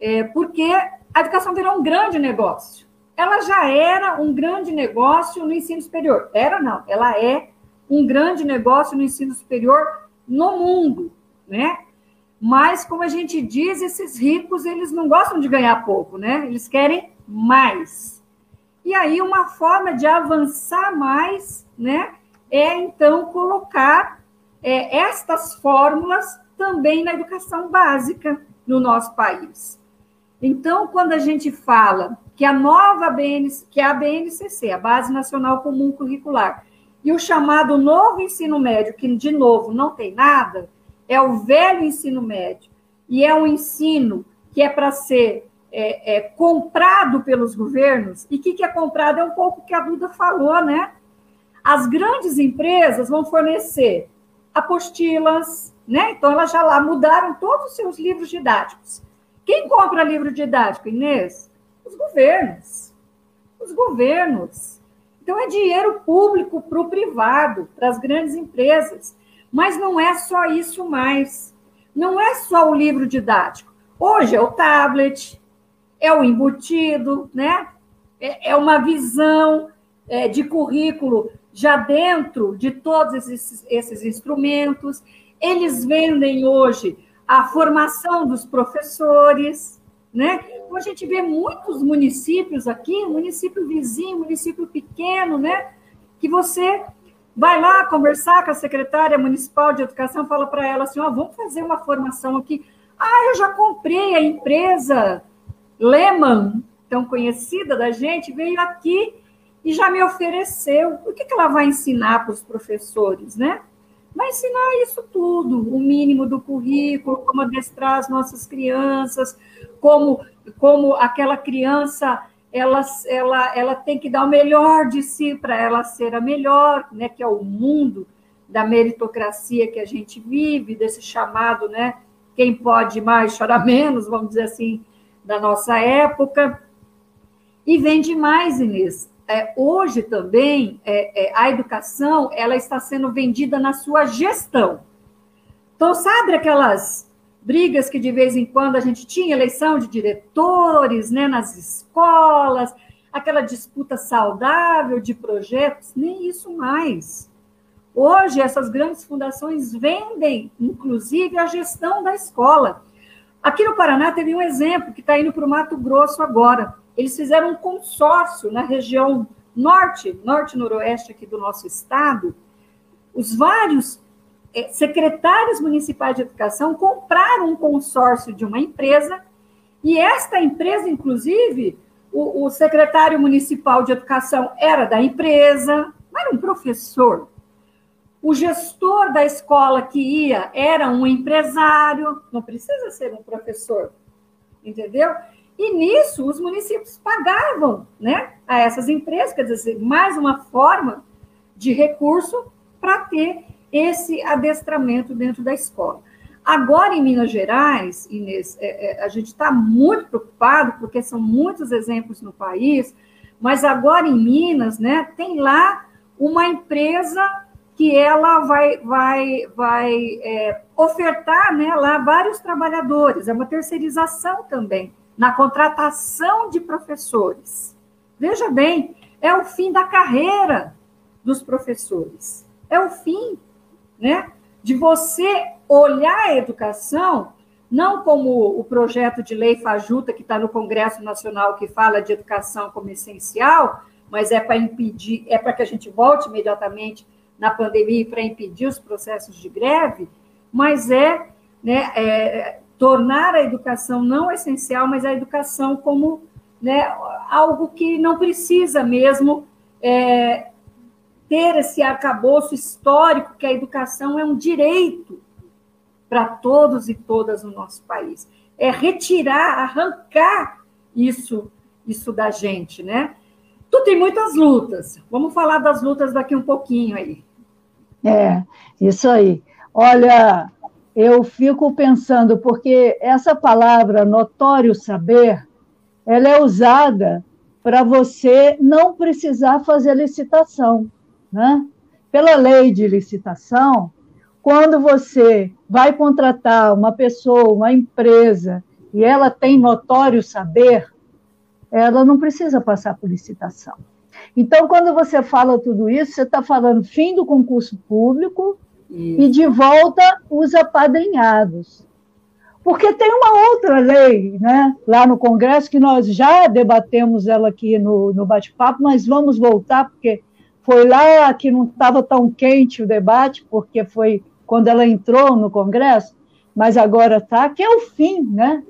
Speaker 2: É, porque a educação virou um grande negócio. Ela já era um grande negócio no ensino superior. Era não, ela é um grande negócio no ensino superior no mundo, né? Mas, como a gente diz, esses ricos, eles não gostam de ganhar pouco, né? Eles querem mais. E aí, uma forma de avançar mais, né? É, então, colocar é, estas fórmulas também na educação básica no nosso país. Então, quando a gente fala que a nova BNC, que é a BNCC, a Base Nacional Comum Curricular, e o chamado novo ensino médio, que de novo não tem nada, é o velho ensino médio. E é um ensino que é para ser é, é, comprado pelos governos. E o que, que é comprado? É um pouco que a Duda falou, né? As grandes empresas vão fornecer apostilas, né? Então, elas já lá mudaram todos os seus livros didáticos. Quem compra livro didático, Inês? Os governos. Os governos. Então, é dinheiro público para o privado, para as grandes empresas. Mas não é só isso mais. Não é só o livro didático. Hoje é o tablet, é o embutido, né? É, é uma visão é, de currículo já dentro de todos esses, esses instrumentos. Eles vendem hoje a formação dos professores, né? Então, a gente vê muitos municípios aqui, município vizinho, município pequeno, né? Que você vai lá conversar com a secretária municipal de educação, fala para ela assim, ó, oh, vamos fazer uma formação aqui. Ah, eu já comprei a empresa Lehman, tão conhecida da gente, veio aqui e já me ofereceu. O que, que ela vai ensinar para os professores, né? vai ensinar isso tudo, o mínimo do currículo, como adestrar as nossas crianças, como, como aquela criança ela, ela, ela tem que dar o melhor de si para ela ser a melhor, né, que é o mundo da meritocracia que a gente vive, desse chamado, né, quem pode mais chora menos, vamos dizer assim, da nossa época. E vem demais, Inês é, hoje também é, é, a educação ela está sendo vendida na sua gestão. Então, sabe aquelas brigas que de vez em quando a gente tinha eleição de diretores né, nas escolas, aquela disputa saudável de projetos? Nem isso mais. Hoje, essas grandes fundações vendem, inclusive, a gestão da escola. Aqui no Paraná teve um exemplo que está indo para o Mato Grosso agora eles fizeram um consórcio na região norte, norte-noroeste aqui do nosso estado. Os vários é, secretários municipais de educação compraram um consórcio de uma empresa, e esta empresa, inclusive, o, o secretário municipal de educação era da empresa, não era um professor. O gestor da escola que ia era um empresário, não precisa ser um professor, entendeu? E nisso, os municípios pagavam né, a essas empresas, quer dizer, mais uma forma de recurso para ter esse adestramento dentro da escola. Agora, em Minas Gerais, Inês, é, é, a gente está muito preocupado, porque são muitos exemplos no país, mas agora em Minas, né, tem lá uma empresa que ela vai, vai, vai é, ofertar né, lá vários trabalhadores, é uma terceirização também na contratação de professores. Veja bem, é o fim da carreira dos professores. É o fim, né, de você olhar a educação não como o projeto de lei Fajuta que está no Congresso Nacional que fala de educação como essencial, mas é para impedir, é para que a gente volte imediatamente na pandemia para impedir os processos de greve, mas é, né, é tornar a educação não essencial, mas a educação como né, algo que não precisa mesmo é, ter esse arcabouço histórico, que a educação é um direito para todos e todas no nosso país. É retirar, arrancar isso, isso da gente, né? Tu tem muitas lutas. Vamos falar das lutas daqui um pouquinho aí.
Speaker 1: É, isso aí. Olha, eu fico pensando, porque essa palavra notório saber, ela é usada para você não precisar fazer licitação. Né? Pela lei de licitação, quando você vai contratar uma pessoa, uma empresa, e ela tem notório saber, ela não precisa passar por licitação. Então, quando você fala tudo isso, você está falando fim do concurso público isso. e de volta os apadrinhados. Porque tem uma outra lei, né, lá no Congresso, que nós já debatemos ela aqui no, no bate-papo, mas vamos voltar, porque foi lá que não estava tão quente o debate, porque foi quando ela entrou no Congresso, mas agora está, que é o fim, né?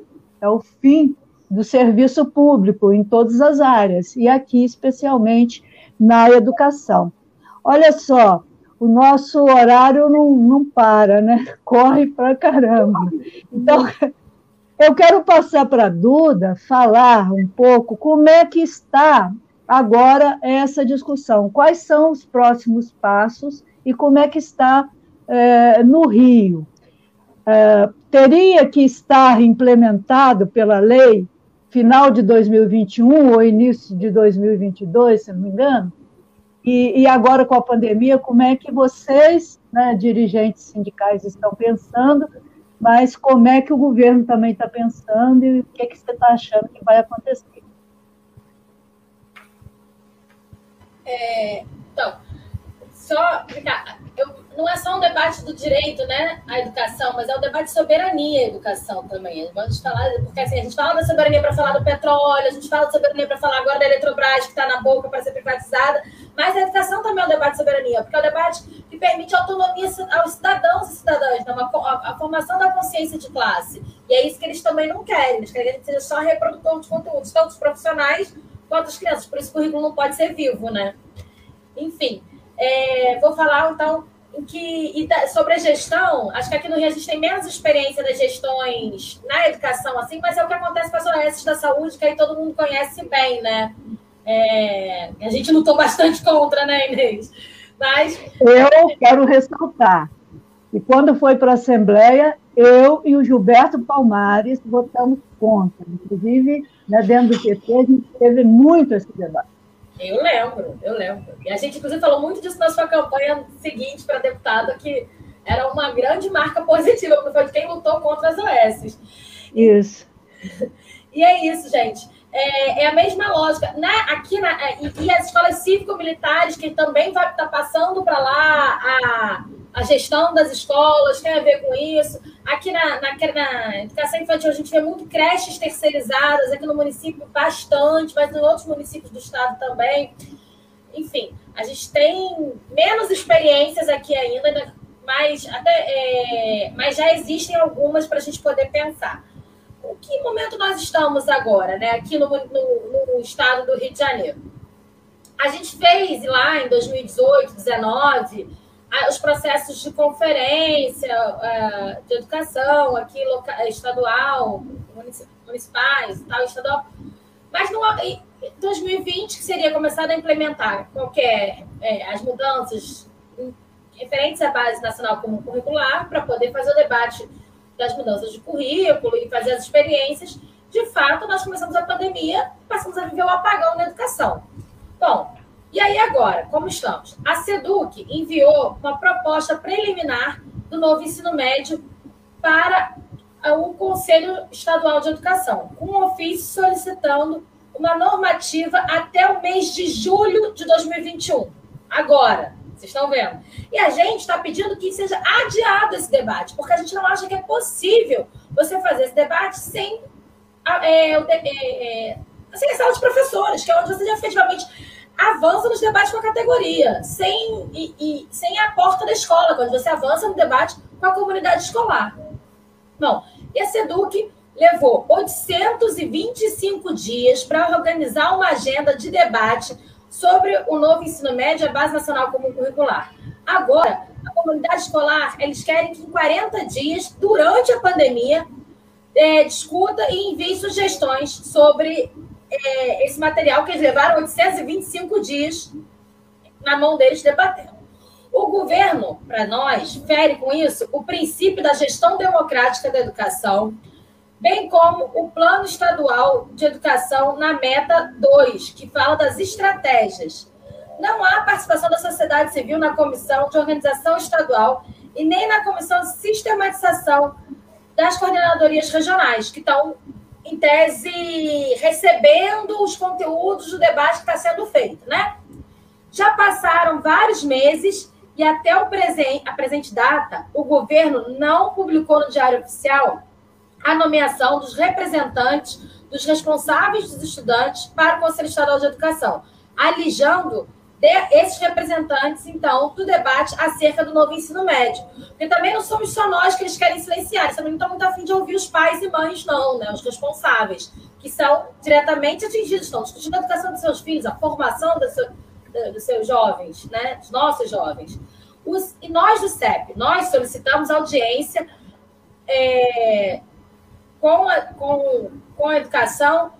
Speaker 1: É o fim do serviço público em todas as áreas, e aqui especialmente na educação. Olha só, o nosso horário não, não para, né? *laughs* Corre para caramba. Então, *laughs* eu quero passar para a Duda falar um pouco como é que está agora essa discussão. Quais são os próximos passos e como é que está é, no Rio? É, teria que estar implementado pela lei final de 2021 ou início de 2022, se não me engano. E, e agora, com a pandemia, como é que vocês, né, dirigentes sindicais, estão pensando, mas como é que o governo também está pensando e o que, é que você está achando que vai acontecer?
Speaker 3: É, então, só eu, não é só um debate do direito, né, à educação, mas é um debate de soberania à educação também. Vamos falar, porque assim, a gente fala da soberania para falar do petróleo, a gente fala da soberania para falar agora da Eletrobras, que está na boca para ser privatizada, mas a educação também é um debate de soberania, porque é um debate que permite autonomia aos cidadãos e cidadãs, né, uma, a, a, formação da consciência de classe. E é isso que eles também não querem, eles querem que a gente seja só reprodutor de conteúdos, tanto os profissionais quanto as crianças, por isso o currículo não pode ser vivo, né? Enfim, é, vou falar então que sobre a gestão, acho que aqui no Rio a gente tem menos experiência das gestões na educação, assim, mas é o que acontece com as OS da saúde, que aí todo mundo conhece bem, né? É, a gente lutou bastante contra, né, Inês? Mas.
Speaker 1: Eu quero ressaltar que quando foi para a Assembleia, eu e o Gilberto Palmares votamos contra. Inclusive, né, dentro do PT, a gente teve muito esse debate.
Speaker 3: Eu lembro, eu lembro. E a gente, inclusive, falou muito disso na sua campanha seguinte para deputada, que era uma grande marca positiva, porque foi de quem lutou contra as OS.
Speaker 1: Isso.
Speaker 3: E é isso, gente. É, é a mesma lógica. Na, aqui na, é, e, e as escolas cívico-militares, que também vai estar tá passando para lá a a gestão das escolas tem a ver com isso. Aqui na, na, na, educação infantil a gente vê muito creches terceirizadas, aqui no município bastante, mas em outros municípios do estado também. Enfim, a gente tem menos experiências aqui ainda, mas, até, é, mas já existem algumas para a gente poder pensar. O que momento nós estamos agora, né? aqui no, no, no estado do Rio de Janeiro? A gente fez lá em 2018, 2019 os processos de conferência é, de educação aqui local, estadual, municipais, tal, estadual. Mas no, em 2020 que seria começado a implementar qualquer é, as mudanças referentes à base nacional comum curricular para poder fazer o debate das mudanças de currículo e fazer as experiências. De fato, nós começamos a pandemia, passamos a viver o apagão na educação. Bom, e aí, agora, como estamos? A SEDUC enviou uma proposta preliminar do novo ensino médio para o Conselho Estadual de Educação, com um ofício solicitando uma normativa até o mês de julho de 2021. Agora, vocês estão vendo? E a gente está pedindo que seja adiado esse debate, porque a gente não acha que é possível você fazer esse debate sem, é, é, é, sem a sala de professores, que é onde você efetivamente avança nos debates com a categoria, sem, e, e, sem a porta da escola, quando você avança no debate com a comunidade escolar. Bom, E a SEDUC levou 825 dias para organizar uma agenda de debate sobre o novo ensino médio, a Base Nacional Comum Curricular. Agora, a comunidade escolar, eles querem que em 40 dias, durante a pandemia, é, discuta e envie sugestões sobre é, esse material que eles levaram 825 dias na mão deles debatendo. O governo, para nós, fere com isso o princípio da gestão democrática da educação, bem como o Plano Estadual de Educação na Meta 2, que fala das estratégias. Não há participação da sociedade civil na Comissão de Organização Estadual e nem na Comissão de Sistematização das Coordenadorias Regionais, que estão, em tese, recebendo os conteúdos do debate que está sendo feito, né? Já passaram vários meses e até o presente, a presente data, o governo não publicou no Diário Oficial a nomeação dos representantes dos responsáveis dos estudantes para o Conselho Estadual de Educação, alijando esses representantes, então, do debate acerca do novo ensino médio. Porque também não somos só nós que eles querem silenciar, eles também não estão muito afim de ouvir os pais e mães, não, né? Os responsáveis, que são diretamente atingidos, estão discutindo a educação dos seus filhos, a formação dos seus, dos seus jovens, né? Dos nossos jovens. Os, e nós do CEP, nós solicitamos audiência é, com, a, com, com a educação,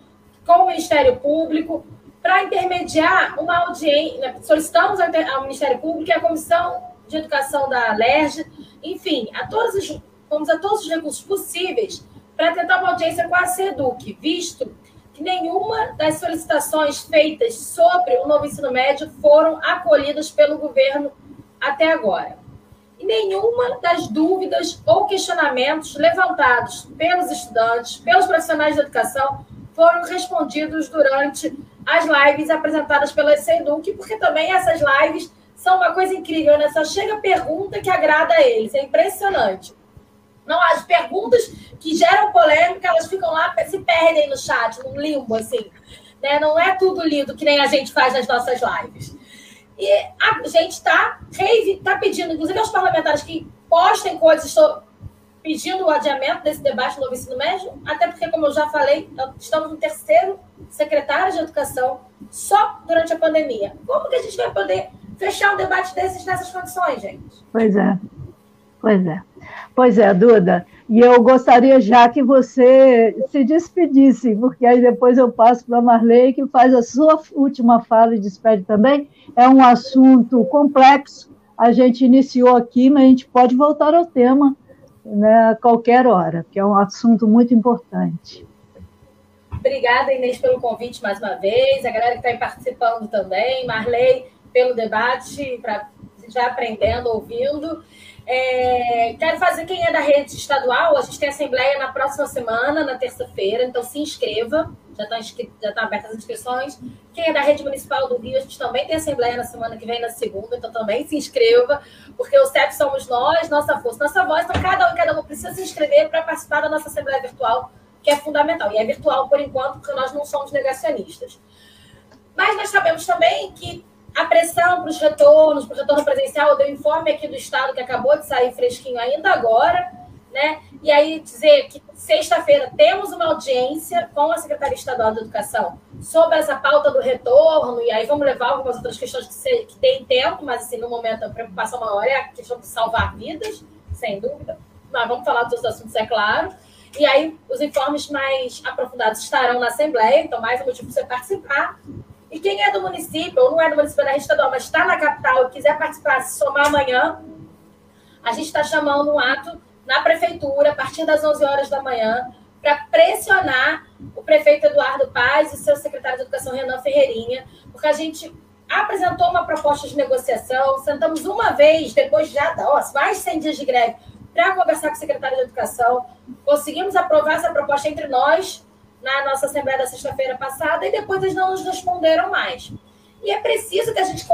Speaker 3: com o Ministério Público, para intermediar uma audiência. Né, solicitamos ao Ministério Público e à Comissão de Educação da LERJ, enfim, a todos os, vamos a todos os recursos possíveis para tentar uma audiência com a SEDUC, visto que nenhuma das solicitações feitas sobre o novo ensino médio foram acolhidas pelo governo até agora. E nenhuma das dúvidas ou questionamentos levantados pelos estudantes, pelos profissionais da educação, foram respondidos durante as lives apresentadas pela Seduc, porque também essas lives são uma coisa incrível, né? Só chega pergunta que agrada a eles, é impressionante. Não, as perguntas que geram polêmica, elas ficam lá, se perdem no chat, num limbo, assim. Né? Não é tudo lindo que nem a gente faz nas nossas lives. E a gente está tá pedindo, inclusive aos parlamentares que postem coisas, estou pedindo o adiamento desse debate no ensino médio, até porque, como eu já falei, estamos no terceiro secretário de educação só durante a pandemia. Como que a gente vai poder fechar um debate desses nessas condições, gente?
Speaker 1: Pois é, pois é. Pois é, Duda. E eu gostaria já que você se despedisse, porque aí depois eu passo para a Marley, que faz a sua última fala e despede também. É um assunto complexo, a gente iniciou aqui, mas a gente pode voltar ao tema né, a qualquer hora, que é um assunto muito importante.
Speaker 3: Obrigada, Inês, pelo convite mais uma vez, a galera que está participando também, Marley, pelo debate, para já aprendendo, ouvindo. É, quero fazer quem é da rede estadual. A gente tem assembleia na próxima semana, na terça-feira, então se inscreva. Já estão já tá abertas as inscrições. Quem é da rede municipal do Rio, a gente também tem assembleia na semana que vem, na segunda, então também se inscreva, porque o CEP somos nós, nossa força, nossa voz. Então cada um e cada um precisa se inscrever para participar da nossa assembleia virtual, que é fundamental. E é virtual por enquanto, porque nós não somos negacionistas. Mas nós sabemos também que a pressão para os retornos, para o retorno presencial, eu dei um informe aqui do Estado que acabou de sair fresquinho ainda agora, né? E aí dizer que sexta-feira temos uma audiência com a Secretaria Estadual de Educação sobre essa pauta do retorno, e aí vamos levar algumas outras questões que, se, que tem tempo, mas assim, no momento a preocupação maior é a questão de salvar vidas, sem dúvida. Mas vamos falar dos assuntos, é claro. E aí os informes mais aprofundados estarão na Assembleia, então mais um motivo para você participar. E quem é do município, ou não é do município da rede estadual, mas está na capital e quiser participar, se somar amanhã, a gente está chamando um ato na prefeitura, a partir das 11 horas da manhã, para pressionar o prefeito Eduardo Paz e seu secretário de Educação, Renan Ferreirinha, porque a gente apresentou uma proposta de negociação, sentamos uma vez, depois já ó, mais de 100 dias de greve, para conversar com o secretário de Educação, conseguimos aprovar essa proposta entre nós, na nossa Assembleia da sexta-feira passada e depois eles não nos responderam mais. E é preciso que a gente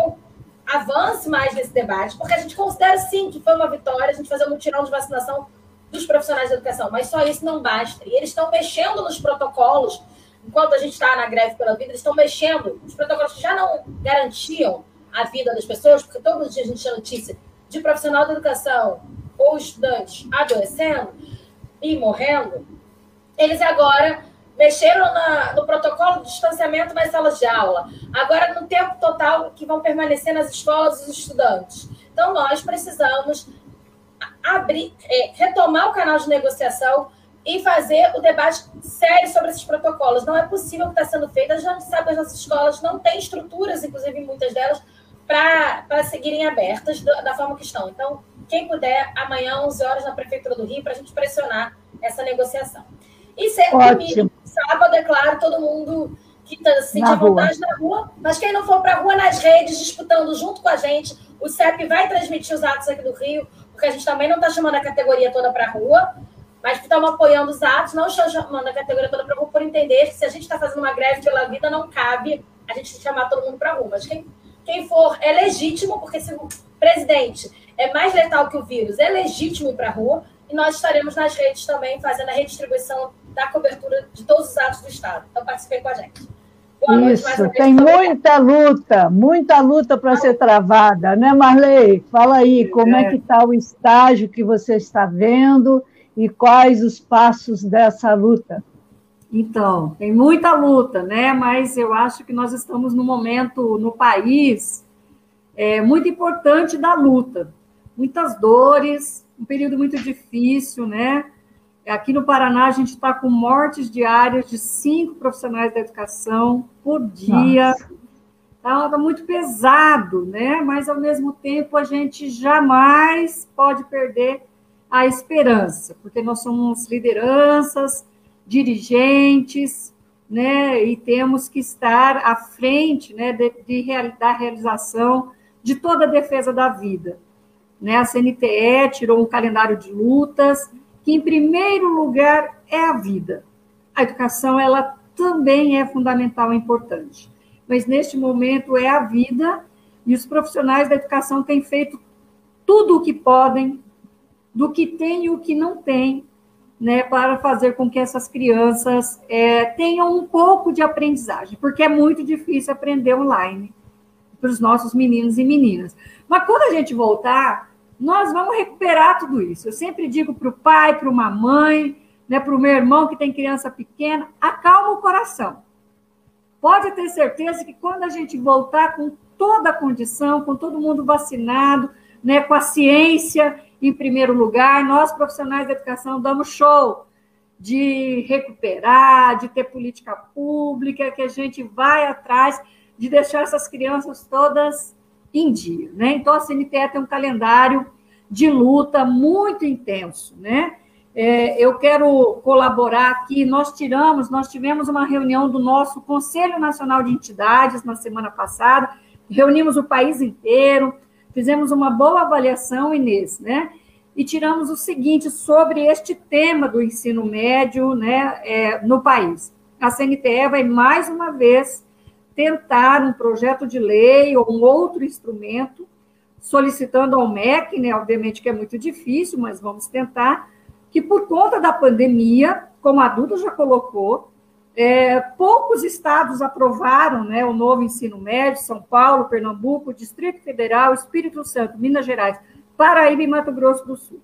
Speaker 3: avance mais nesse debate, porque a gente considera sim que foi uma vitória a gente fazer um mutirão de vacinação dos profissionais de educação, mas só isso não basta. E eles estão mexendo nos protocolos, enquanto a gente está na greve pela vida, eles estão mexendo nos protocolos que já não garantiam a vida das pessoas, porque todos os dias a gente tinha notícia de profissional da educação ou estudante adoecendo, ir morrendo, eles agora mexeram na, no protocolo de distanciamento nas salas de aula, agora no tempo total que vão permanecer nas escolas os estudantes. Então, nós precisamos abrir, é, retomar o canal de negociação e fazer o debate sério sobre esses protocolos. Não é possível que está sendo feito. A gente sabe que as nossas escolas não têm estruturas, inclusive muitas delas, para seguirem abertas da, da, forma que estão. Então, quem puder, amanhã, 11 horas, na Prefeitura do Rio, para a gente pressionar essa negociação. E certo, domingo, sábado, é claro, todo mundo que está se sentindo vontade na rua, mas quem não for para a rua, nas redes, disputando junto com a gente, o CEP vai transmitir os atos aqui do Rio, porque a gente também não está chamando a categoria toda para a rua, mas estamos apoiando os atos, não estamos chamando a categoria toda para a rua, por entender que se a gente está fazendo uma greve pela vida, não cabe a gente chamar todo mundo para a rua. Mas quem quem for é legítimo, porque se o presidente é mais letal que o vírus, é legítimo ir para a rua, e nós estaremos nas redes também fazendo a redistribuição da cobertura de todos os atos do Estado. Então, participem com a gente.
Speaker 1: Boa Isso, noite, tem muita luta, muita luta para ser travada, né, Marley? Fala aí, como é, é que está o estágio que você está vendo e quais os passos dessa luta?
Speaker 2: Então, tem muita luta, né? Mas eu acho que nós estamos num momento no país é, muito importante da luta. Muitas dores, um período muito difícil, né? Aqui no Paraná, a gente está com mortes diárias de cinco profissionais da educação por dia. Está tá muito pesado, né? Mas, ao mesmo tempo, a gente jamais pode perder a esperança, porque nós somos lideranças, dirigentes, né, e temos que estar à frente né, de, de, da realização de toda a defesa da vida. Né? A CNTE tirou um calendário de lutas, que em primeiro lugar é a vida. A educação ela também é fundamental e importante, mas neste momento é a vida e os profissionais da educação têm feito tudo o que podem, do que tem e o que não tem, né, para fazer com que essas crianças é, tenham um pouco de aprendizagem, porque é muito difícil aprender online para os nossos meninos e meninas. Mas quando a gente voltar, nós vamos recuperar tudo isso. Eu sempre digo para o pai, para uma mãe, né, para o meu irmão que tem criança pequena, acalma o coração. Pode ter certeza que quando a gente voltar com toda a condição, com todo mundo vacinado, né, com a ciência em primeiro lugar, nós profissionais da educação damos show de recuperar, de ter política pública, que a gente vai atrás de deixar essas crianças todas em dia, né? Então a CNTE tem um calendário de luta muito intenso, né? É, eu quero colaborar aqui. Nós tiramos, nós tivemos uma reunião do nosso Conselho Nacional de Entidades na semana passada, reunimos o país inteiro, Fizemos uma boa avaliação, Inês, né? E tiramos o seguinte sobre este tema do ensino médio né, é, no país. A CNTE vai mais uma vez tentar um projeto de lei ou um outro instrumento, solicitando ao MEC, né, obviamente que é muito difícil, mas vamos tentar, que por conta da pandemia, como a Duda já colocou, é, poucos estados aprovaram né, o novo ensino médio, São Paulo, Pernambuco, Distrito Federal, Espírito Santo, Minas Gerais, Paraíba e Mato Grosso do Sul.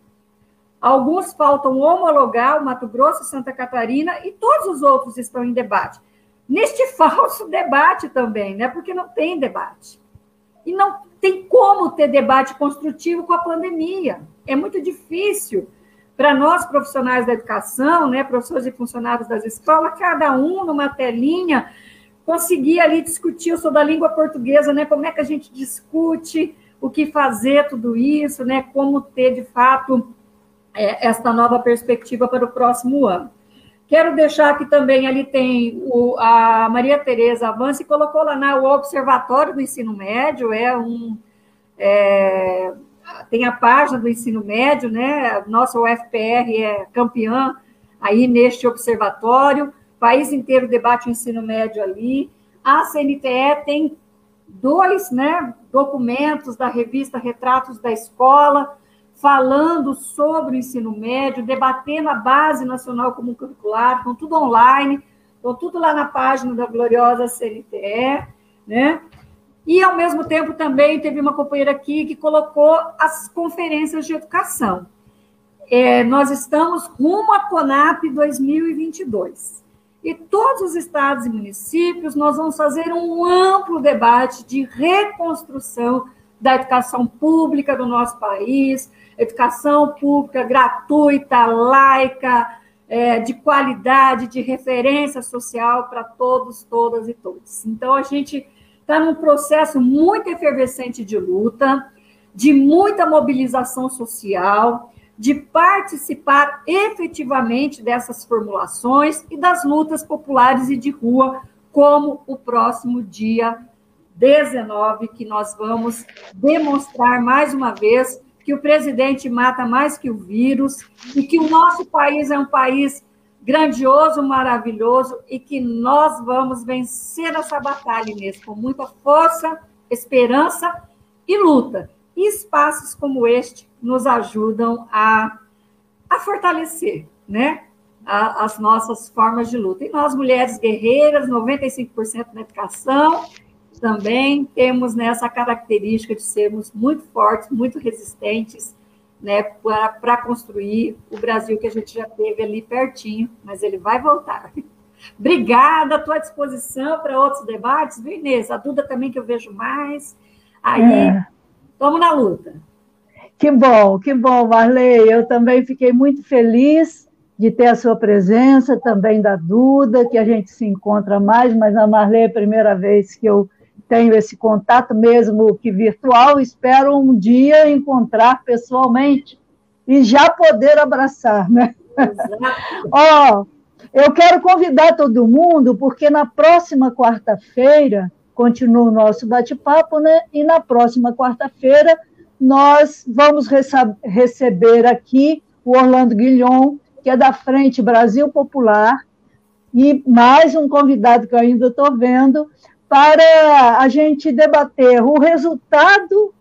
Speaker 2: Alguns faltam homologar o Mato Grosso, Santa Catarina e todos os outros estão em debate. Neste *laughs* falso debate também, né? Porque não tem debate. E não tem como ter debate construtivo com a pandemia. É muito difícil para nós profissionais da educação, né, professores e funcionários das escolas, cada um numa telinha, conseguir ali discutir, eu sou da língua portuguesa, né, como é que a gente discute, o que fazer, tudo isso, né, como ter, de fato, é, esta nova perspectiva para o próximo ano. Quero deixar aqui também, ali tem o, a Maria Tereza Avance, colocou lá na, o Observatório do Ensino Médio, é um... É, tem a página do ensino médio, né? Nossa UFPR é campeã aí neste observatório. O país inteiro debate o ensino médio ali. A CNTE tem dois né, documentos da revista Retratos da Escola, falando sobre o ensino médio, debatendo a base nacional comum curricular, com tudo online, estão tudo lá na página da gloriosa CNTE, né? E, ao mesmo tempo, também teve uma companheira aqui que colocou as conferências de educação. é, nós estamos rumo à CONAP 2022. E todos os estados e municípios, nós vamos fazer um amplo debate de reconstrução da educação pública do nosso país, educação pública gratuita, laica, é, de qualidade, de referência social para todos, todas e todos. Então, a gente está num processo muito efervescente de luta, de muita mobilização social, de participar efetivamente dessas formulações e das lutas populares e de rua, como o próximo dia 19, que nós vamos demonstrar mais uma vez que o presidente mata mais que o vírus e que o nosso país é um país grandioso, maravilhoso e que nós vamos vencer essa batalha, Inês, com muita força, esperança e luta. E espaços como este nos ajudam a, a fortalecer né? A, as nossas formas de luta. E nós, mulheres guerreiras, 95% na educação, também temos nessa né, característica de sermos muito fortes, muito resistentes, né, para construir o Brasil que a gente já teve ali pertinho, mas ele vai voltar. *laughs* Obrigada, à tua disposição para outros debates, viu, Inês? A Duda também que eu vejo mais. Aí, estamos é. na luta.
Speaker 1: Que bom, que bom, Marley. Eu também fiquei muito feliz de ter a sua presença, também da Duda, que a gente se encontra mais, mas a Marley é a primeira vez que eu tenho esse contato mesmo que virtual, espero um dia encontrar pessoalmente e já poder abraçar, né? *laughs* Ó, oh, eu quero convidar todo mundo, porque na próxima quarta-feira continua o nosso bate-papo, né? E na próxima quarta-feira nós vamos receber aqui o Orlando Guilhom, que é da Frente Brasil Popular, e mais um convidado que eu ainda estou vendo, para a gente debater o resultado,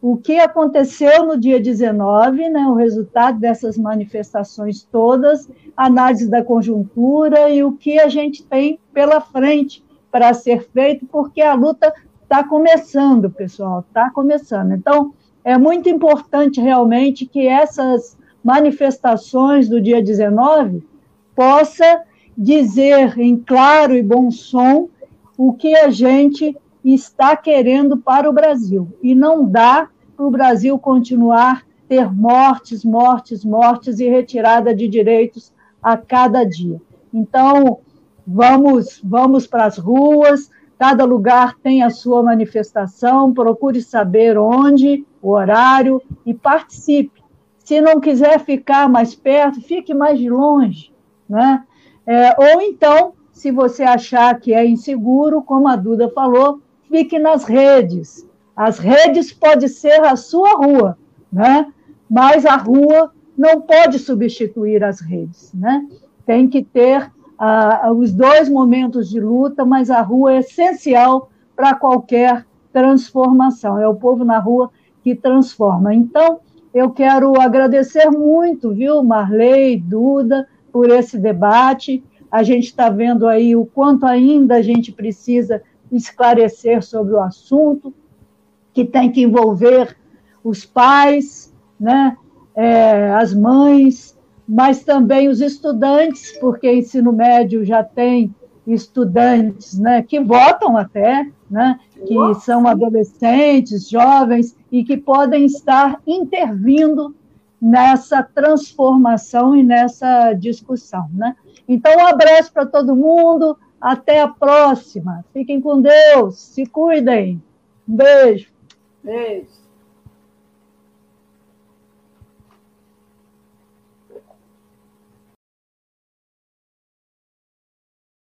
Speaker 1: o que aconteceu no dia 19, né, o resultado dessas manifestações todas, análise da conjuntura e o que a gente tem pela frente para ser feito, porque a luta está começando, pessoal, está começando. Então, é muito importante realmente que essas manifestações do dia 19 possa dizer em claro e bom som o que a gente está querendo para o Brasil. E não dá para o Brasil continuar ter mortes, mortes, mortes e retirada de direitos a cada dia. Então, vamos, vamos para as ruas, cada lugar tem a sua manifestação, procure saber onde, o horário e participe. Se não quiser ficar mais perto, fique mais de longe, né? É, ou então se você achar que é inseguro, como a Duda falou, fique nas redes. As redes pode ser a sua rua, né? mas a rua não pode substituir as redes. Né? Tem que ter ah, os dois momentos de luta, mas a rua é essencial para qualquer transformação. É o povo na rua que transforma. Então, eu quero agradecer muito, viu, Marley, Duda, por esse debate a gente está vendo aí o quanto ainda a gente precisa esclarecer sobre o assunto, que tem que envolver os pais, né, é, as mães, mas também os estudantes, porque ensino médio já tem estudantes né, que votam até, né, que Nossa. são adolescentes, jovens, e que podem estar intervindo nessa transformação e nessa discussão. Né? Então, um abraço para todo mundo. Até a próxima. Fiquem com Deus. Se cuidem. Um beijo.
Speaker 2: Beijo.